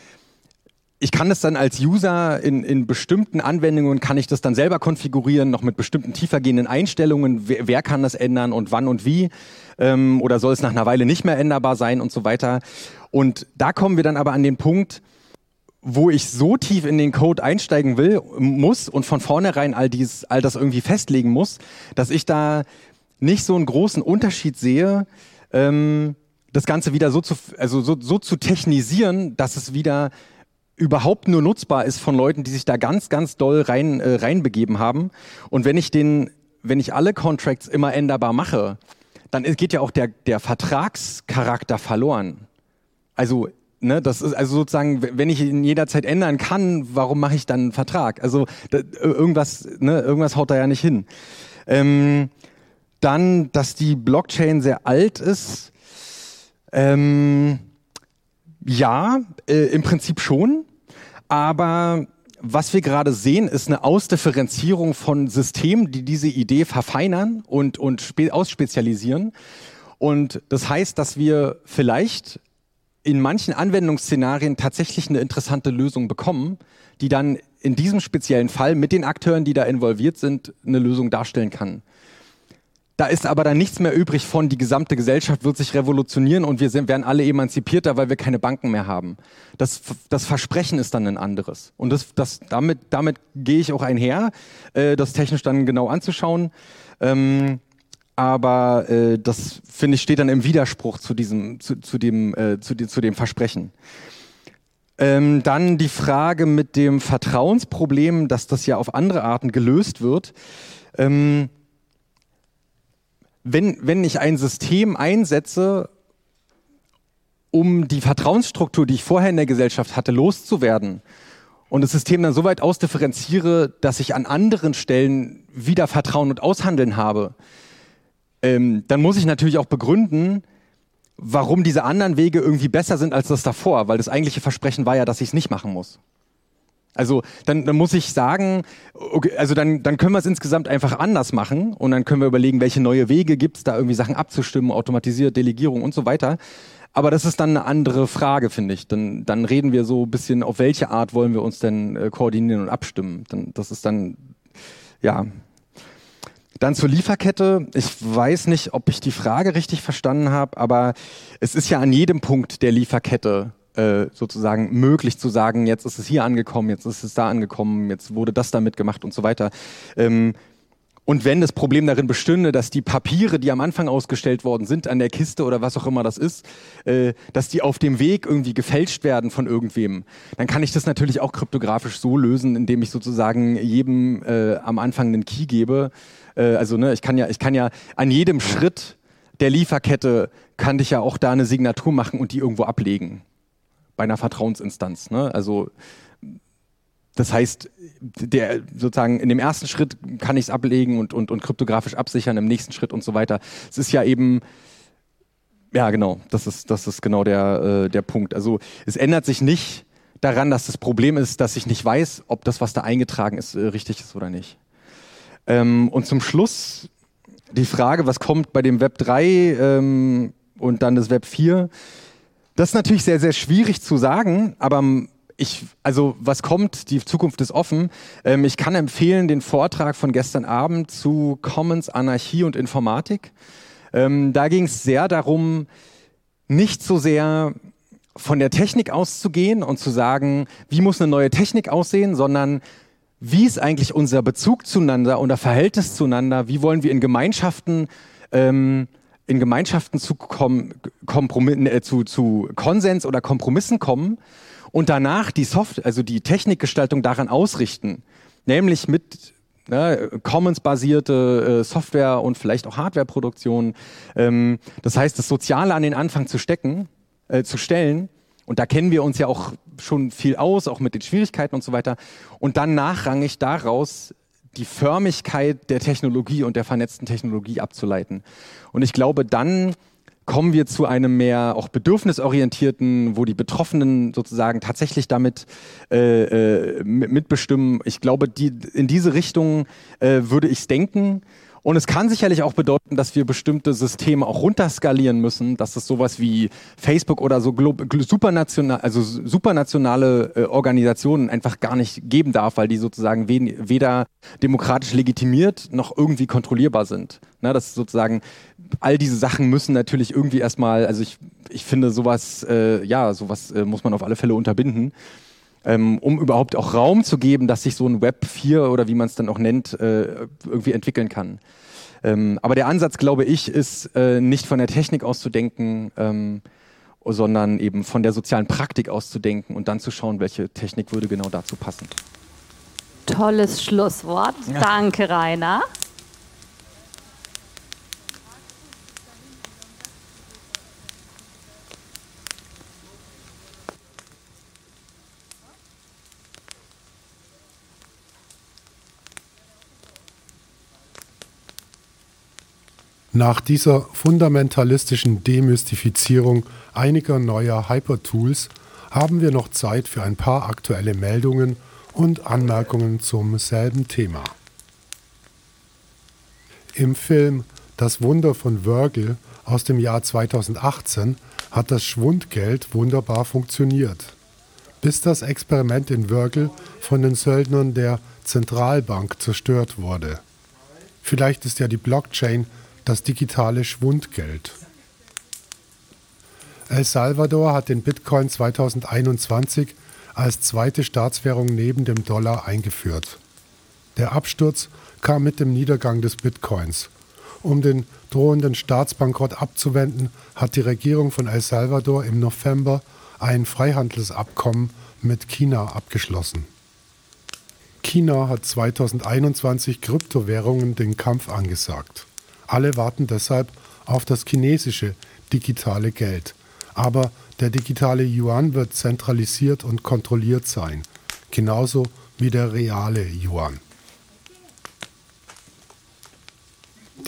ich kann das dann als User in, in bestimmten Anwendungen, kann ich das dann selber konfigurieren, noch mit bestimmten tiefergehenden Einstellungen. Wer, wer kann das ändern und wann und wie? Ähm, oder soll es nach einer Weile nicht mehr änderbar sein und so weiter? Und da kommen wir dann aber an den Punkt, wo ich so tief in den Code einsteigen will, muss und von vornherein all, dies, all das irgendwie festlegen muss, dass ich da nicht so einen großen Unterschied sehe, ähm, das Ganze wieder so zu, also so, so zu technisieren, dass es wieder überhaupt nur nutzbar ist von Leuten, die sich da ganz, ganz doll rein, äh, reinbegeben haben. Und wenn ich den, wenn ich alle Contracts immer änderbar mache, dann geht ja auch der, der Vertragscharakter verloren. Also Ne, das ist also sozusagen, wenn ich ihn jederzeit ändern kann, warum mache ich dann einen Vertrag? Also da, irgendwas, ne, irgendwas haut da ja nicht hin. Ähm, dann, dass die Blockchain sehr alt ist. Ähm, Ja, äh, im Prinzip schon. Aber was wir gerade sehen, ist eine Ausdifferenzierung von Systemen, die diese Idee verfeinern und, und ausspezialisieren. Und das heißt, dass wir vielleicht in manchen Anwendungsszenarien tatsächlich eine interessante Lösung bekommen, die dann in diesem speziellen Fall mit den Akteuren, die da involviert sind, eine Lösung darstellen kann. Da ist aber dann nichts mehr übrig von, die gesamte Gesellschaft wird sich revolutionieren und wir sind, werden alle emanzipierter, weil wir keine Banken mehr haben. Das, das Versprechen ist dann ein anderes. Und das, das, damit, damit gehe ich auch einher, äh, das technisch dann genau anzuschauen. Ähm, aber äh, das, finde ich, steht dann im Widerspruch zu diesem, zu, zu, dem, äh, zu, zu dem Versprechen. Ähm, dann die Frage mit dem Vertrauensproblem, dass das ja auf andere Arten gelöst wird. Ähm, wenn, wenn ich ein System einsetze, um die Vertrauensstruktur, die ich vorher in der Gesellschaft hatte, loszuwerden und das System dann so weit ausdifferenziere, dass ich an anderen Stellen wieder Vertrauen und Aushandeln habe, ähm, dann muss ich natürlich auch begründen, warum diese anderen Wege irgendwie besser sind als das davor, weil das eigentliche Versprechen war ja, dass ich es nicht machen muss. Also dann, dann muss ich sagen, okay, also dann, dann können wir es insgesamt einfach anders machen und dann können wir überlegen, welche neue Wege gibt es, da irgendwie Sachen abzustimmen, automatisiert, Delegierung und so weiter. Aber das ist dann eine andere Frage, finde ich. Dann, dann reden wir so ein bisschen, auf welche Art wollen wir uns denn äh, koordinieren und abstimmen. Dann, das ist dann, ja. Dann zur Lieferkette. Ich weiß nicht, ob ich die Frage richtig verstanden habe, aber es ist ja an jedem Punkt der Lieferkette äh, sozusagen möglich zu sagen, jetzt ist es hier angekommen, jetzt ist es da angekommen, jetzt wurde das damit gemacht und so weiter. Ähm, und wenn das Problem darin bestünde, dass die Papiere, die am Anfang ausgestellt worden sind an der Kiste oder was auch immer das ist, äh, dass die auf dem Weg irgendwie gefälscht werden von irgendwem, dann kann ich das natürlich auch kryptografisch so lösen, indem ich sozusagen jedem äh, am Anfang einen Key gebe. Äh, also ne, ich kann ja, ich kann ja an jedem Schritt der Lieferkette kann ich ja auch da eine Signatur machen und die irgendwo ablegen bei einer Vertrauensinstanz. Ne? Also das heißt, der sozusagen in dem ersten Schritt kann ich es ablegen und, und, und kryptografisch absichern, im nächsten Schritt und so weiter. Es ist ja eben, ja genau, das ist, das ist genau der, äh, der Punkt. Also es ändert sich nicht daran, dass das Problem ist, dass ich nicht weiß, ob das, was da eingetragen ist, äh, richtig ist oder nicht. Ähm, und zum Schluss die Frage, was kommt bei dem Web 3 ähm, und dann das Web 4? Das ist natürlich sehr, sehr schwierig zu sagen, aber ich, also was kommt, die Zukunft ist offen. Ähm, ich kann empfehlen den Vortrag von gestern Abend zu Commons, Anarchie und Informatik. Ähm, da ging es sehr darum, nicht so sehr von der Technik auszugehen und zu sagen, wie muss eine neue Technik aussehen, sondern wie ist eigentlich unser Bezug zueinander, unser Verhältnis zueinander, wie wollen wir in Gemeinschaften ähm, in Gemeinschaften zu, Kom äh, zu, zu Konsens oder Kompromissen kommen und danach die Software, also die Technikgestaltung daran ausrichten, nämlich mit ne, Commons-basierte äh, Software und vielleicht auch Hardwareproduktion. Ähm, das heißt, das Soziale an den Anfang zu stecken, äh, zu stellen. Und da kennen wir uns ja auch schon viel aus, auch mit den Schwierigkeiten und so weiter. Und dann nachrangig daraus die Förmigkeit der Technologie und der vernetzten Technologie abzuleiten. Und ich glaube, dann kommen wir zu einem mehr auch bedürfnisorientierten, wo die Betroffenen sozusagen tatsächlich damit äh, äh, mitbestimmen. Ich glaube, die, in diese Richtung äh, würde ich es denken. Und es kann sicherlich auch bedeuten, dass wir bestimmte Systeme auch runterskalieren müssen, dass es sowas wie Facebook oder so supranational, also supranationale äh, Organisationen einfach gar nicht geben darf, weil die sozusagen weder demokratisch legitimiert noch irgendwie kontrollierbar sind. Na, das sozusagen all diese Sachen müssen natürlich irgendwie erstmal, also ich, ich finde sowas, äh, ja, sowas äh, muss man auf alle Fälle unterbinden ähm, um überhaupt auch Raum zu geben, dass sich so ein Web 4 oder wie man es dann auch nennt, äh, irgendwie entwickeln kann. Ähm, aber der Ansatz, glaube ich, ist äh, nicht von der Technik auszudenken, ähm, sondern eben von der sozialen Praktik auszudenken und dann zu schauen, welche Technik würde genau dazu passen. Tolles Schlusswort. Ja. Danke, Rainer. Nach dieser fundamentalistischen Demystifizierung einiger neuer Hypertools haben wir noch Zeit für ein paar aktuelle Meldungen und Anmerkungen zum selben Thema. Im Film Das Wunder von Wörgl aus dem Jahr 2018 hat das Schwundgeld wunderbar funktioniert, bis das Experiment in Wörgl von den Söldnern der Zentralbank zerstört wurde. Vielleicht ist ja die Blockchain das digitale Schwundgeld. El Salvador hat den Bitcoin 2021 als zweite Staatswährung neben dem Dollar eingeführt. Der Absturz kam mit dem Niedergang des Bitcoins. Um den drohenden Staatsbankrott abzuwenden, hat die Regierung von El Salvador im November ein Freihandelsabkommen mit China abgeschlossen. China hat 2021 Kryptowährungen den Kampf angesagt. Alle warten deshalb auf das chinesische digitale Geld. Aber der digitale Yuan wird zentralisiert und kontrolliert sein, genauso wie der reale Yuan.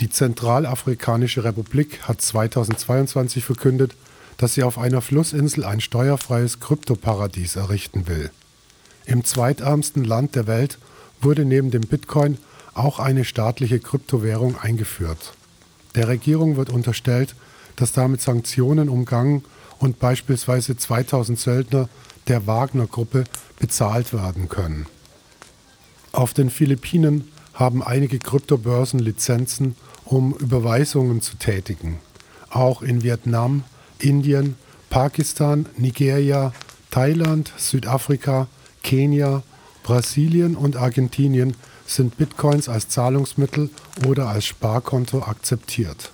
Die Zentralafrikanische Republik hat 2022 verkündet, dass sie auf einer Flussinsel ein steuerfreies Kryptoparadies errichten will. Im zweitärmsten Land der Welt wurde neben dem Bitcoin auch eine staatliche Kryptowährung eingeführt. Der Regierung wird unterstellt, dass damit Sanktionen umgangen und beispielsweise 2000 Söldner der Wagner-Gruppe bezahlt werden können. Auf den Philippinen haben einige Kryptobörsen Lizenzen, um Überweisungen zu tätigen. Auch in Vietnam, Indien, Pakistan, Nigeria, Thailand, Südafrika, Kenia, Brasilien und Argentinien sind Bitcoins als Zahlungsmittel oder als Sparkonto akzeptiert.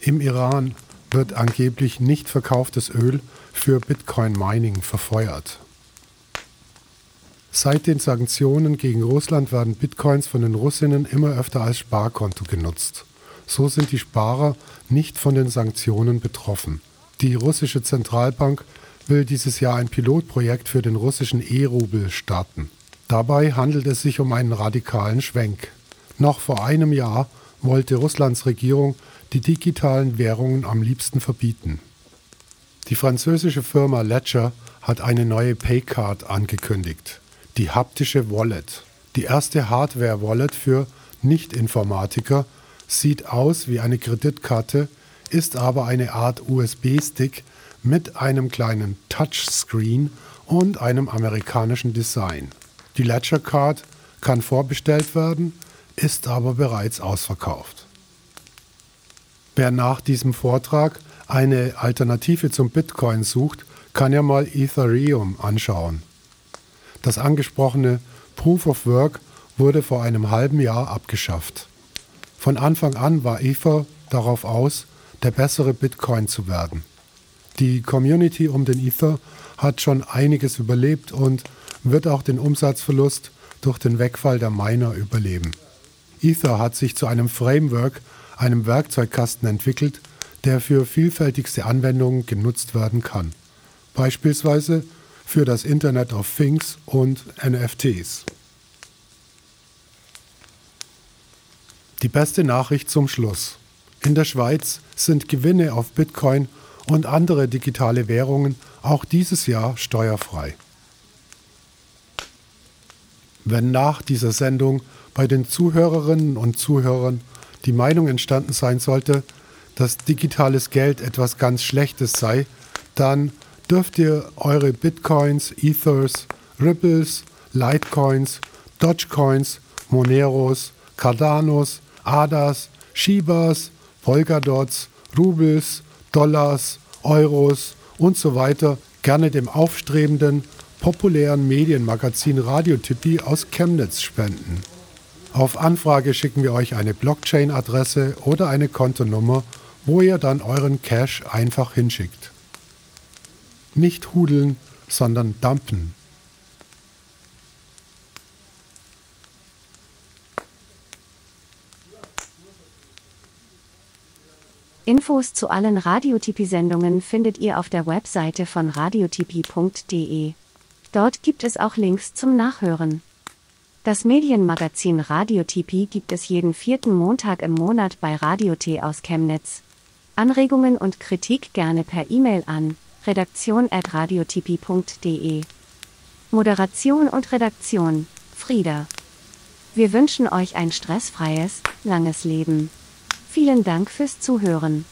Im Iran wird angeblich nicht verkauftes Öl für Bitcoin-Mining verfeuert. Seit den Sanktionen gegen Russland werden Bitcoins von den Russinnen immer öfter als Sparkonto genutzt. So sind die Sparer nicht von den Sanktionen betroffen. Die russische Zentralbank will dieses Jahr ein Pilotprojekt für den russischen E-Rubel starten. Dabei handelt es sich um einen radikalen Schwenk. Noch vor einem Jahr wollte Russlands Regierung die digitalen Währungen am liebsten verbieten. Die französische Firma Ledger hat eine neue Paycard angekündigt, die haptische Wallet. Die erste Hardware-Wallet für Nicht-Informatiker sieht aus wie eine Kreditkarte, ist aber eine Art USB-Stick mit einem kleinen Touchscreen und einem amerikanischen Design. Die Ledger Card kann vorbestellt werden, ist aber bereits ausverkauft. Wer nach diesem Vortrag eine Alternative zum Bitcoin sucht, kann ja mal Ethereum anschauen. Das angesprochene Proof of Work wurde vor einem halben Jahr abgeschafft. Von Anfang an war Ether darauf aus, der bessere Bitcoin zu werden. Die Community um den Ether hat schon einiges überlebt und wird auch den Umsatzverlust durch den Wegfall der Miner überleben. Ether hat sich zu einem Framework, einem Werkzeugkasten entwickelt, der für vielfältigste Anwendungen genutzt werden kann. Beispielsweise für das Internet of Things und NFTs. Die beste Nachricht zum Schluss. In der Schweiz sind Gewinne auf Bitcoin und andere digitale Währungen auch dieses Jahr steuerfrei. Wenn nach dieser Sendung bei den Zuhörerinnen und Zuhörern die Meinung entstanden sein sollte, dass digitales Geld etwas ganz Schlechtes sei, dann dürft ihr eure Bitcoins, Ethers, Ripples, Litecoins, Dogecoins, Moneros, Cardanos, ADAs, Shibas, Polkadots, Rubels, Dollars, Euros und so weiter gerne dem aufstrebenden populären Medienmagazin Radiotippi aus Chemnitz spenden. Auf Anfrage schicken wir euch eine Blockchain-Adresse oder eine Kontonummer, wo ihr dann euren Cash einfach hinschickt. Nicht hudeln, sondern dumpen. Infos zu allen Radiotipi-Sendungen findet ihr auf der Webseite von radiotipi.de. Dort gibt es auch Links zum Nachhören. Das Medienmagazin Radio Tipi gibt es jeden vierten Montag im Monat bei Radio T aus Chemnitz. Anregungen und Kritik gerne per E-Mail an redaktion@radiotipi.de. Moderation und Redaktion Frieda. Wir wünschen euch ein stressfreies, langes Leben. Vielen Dank fürs Zuhören.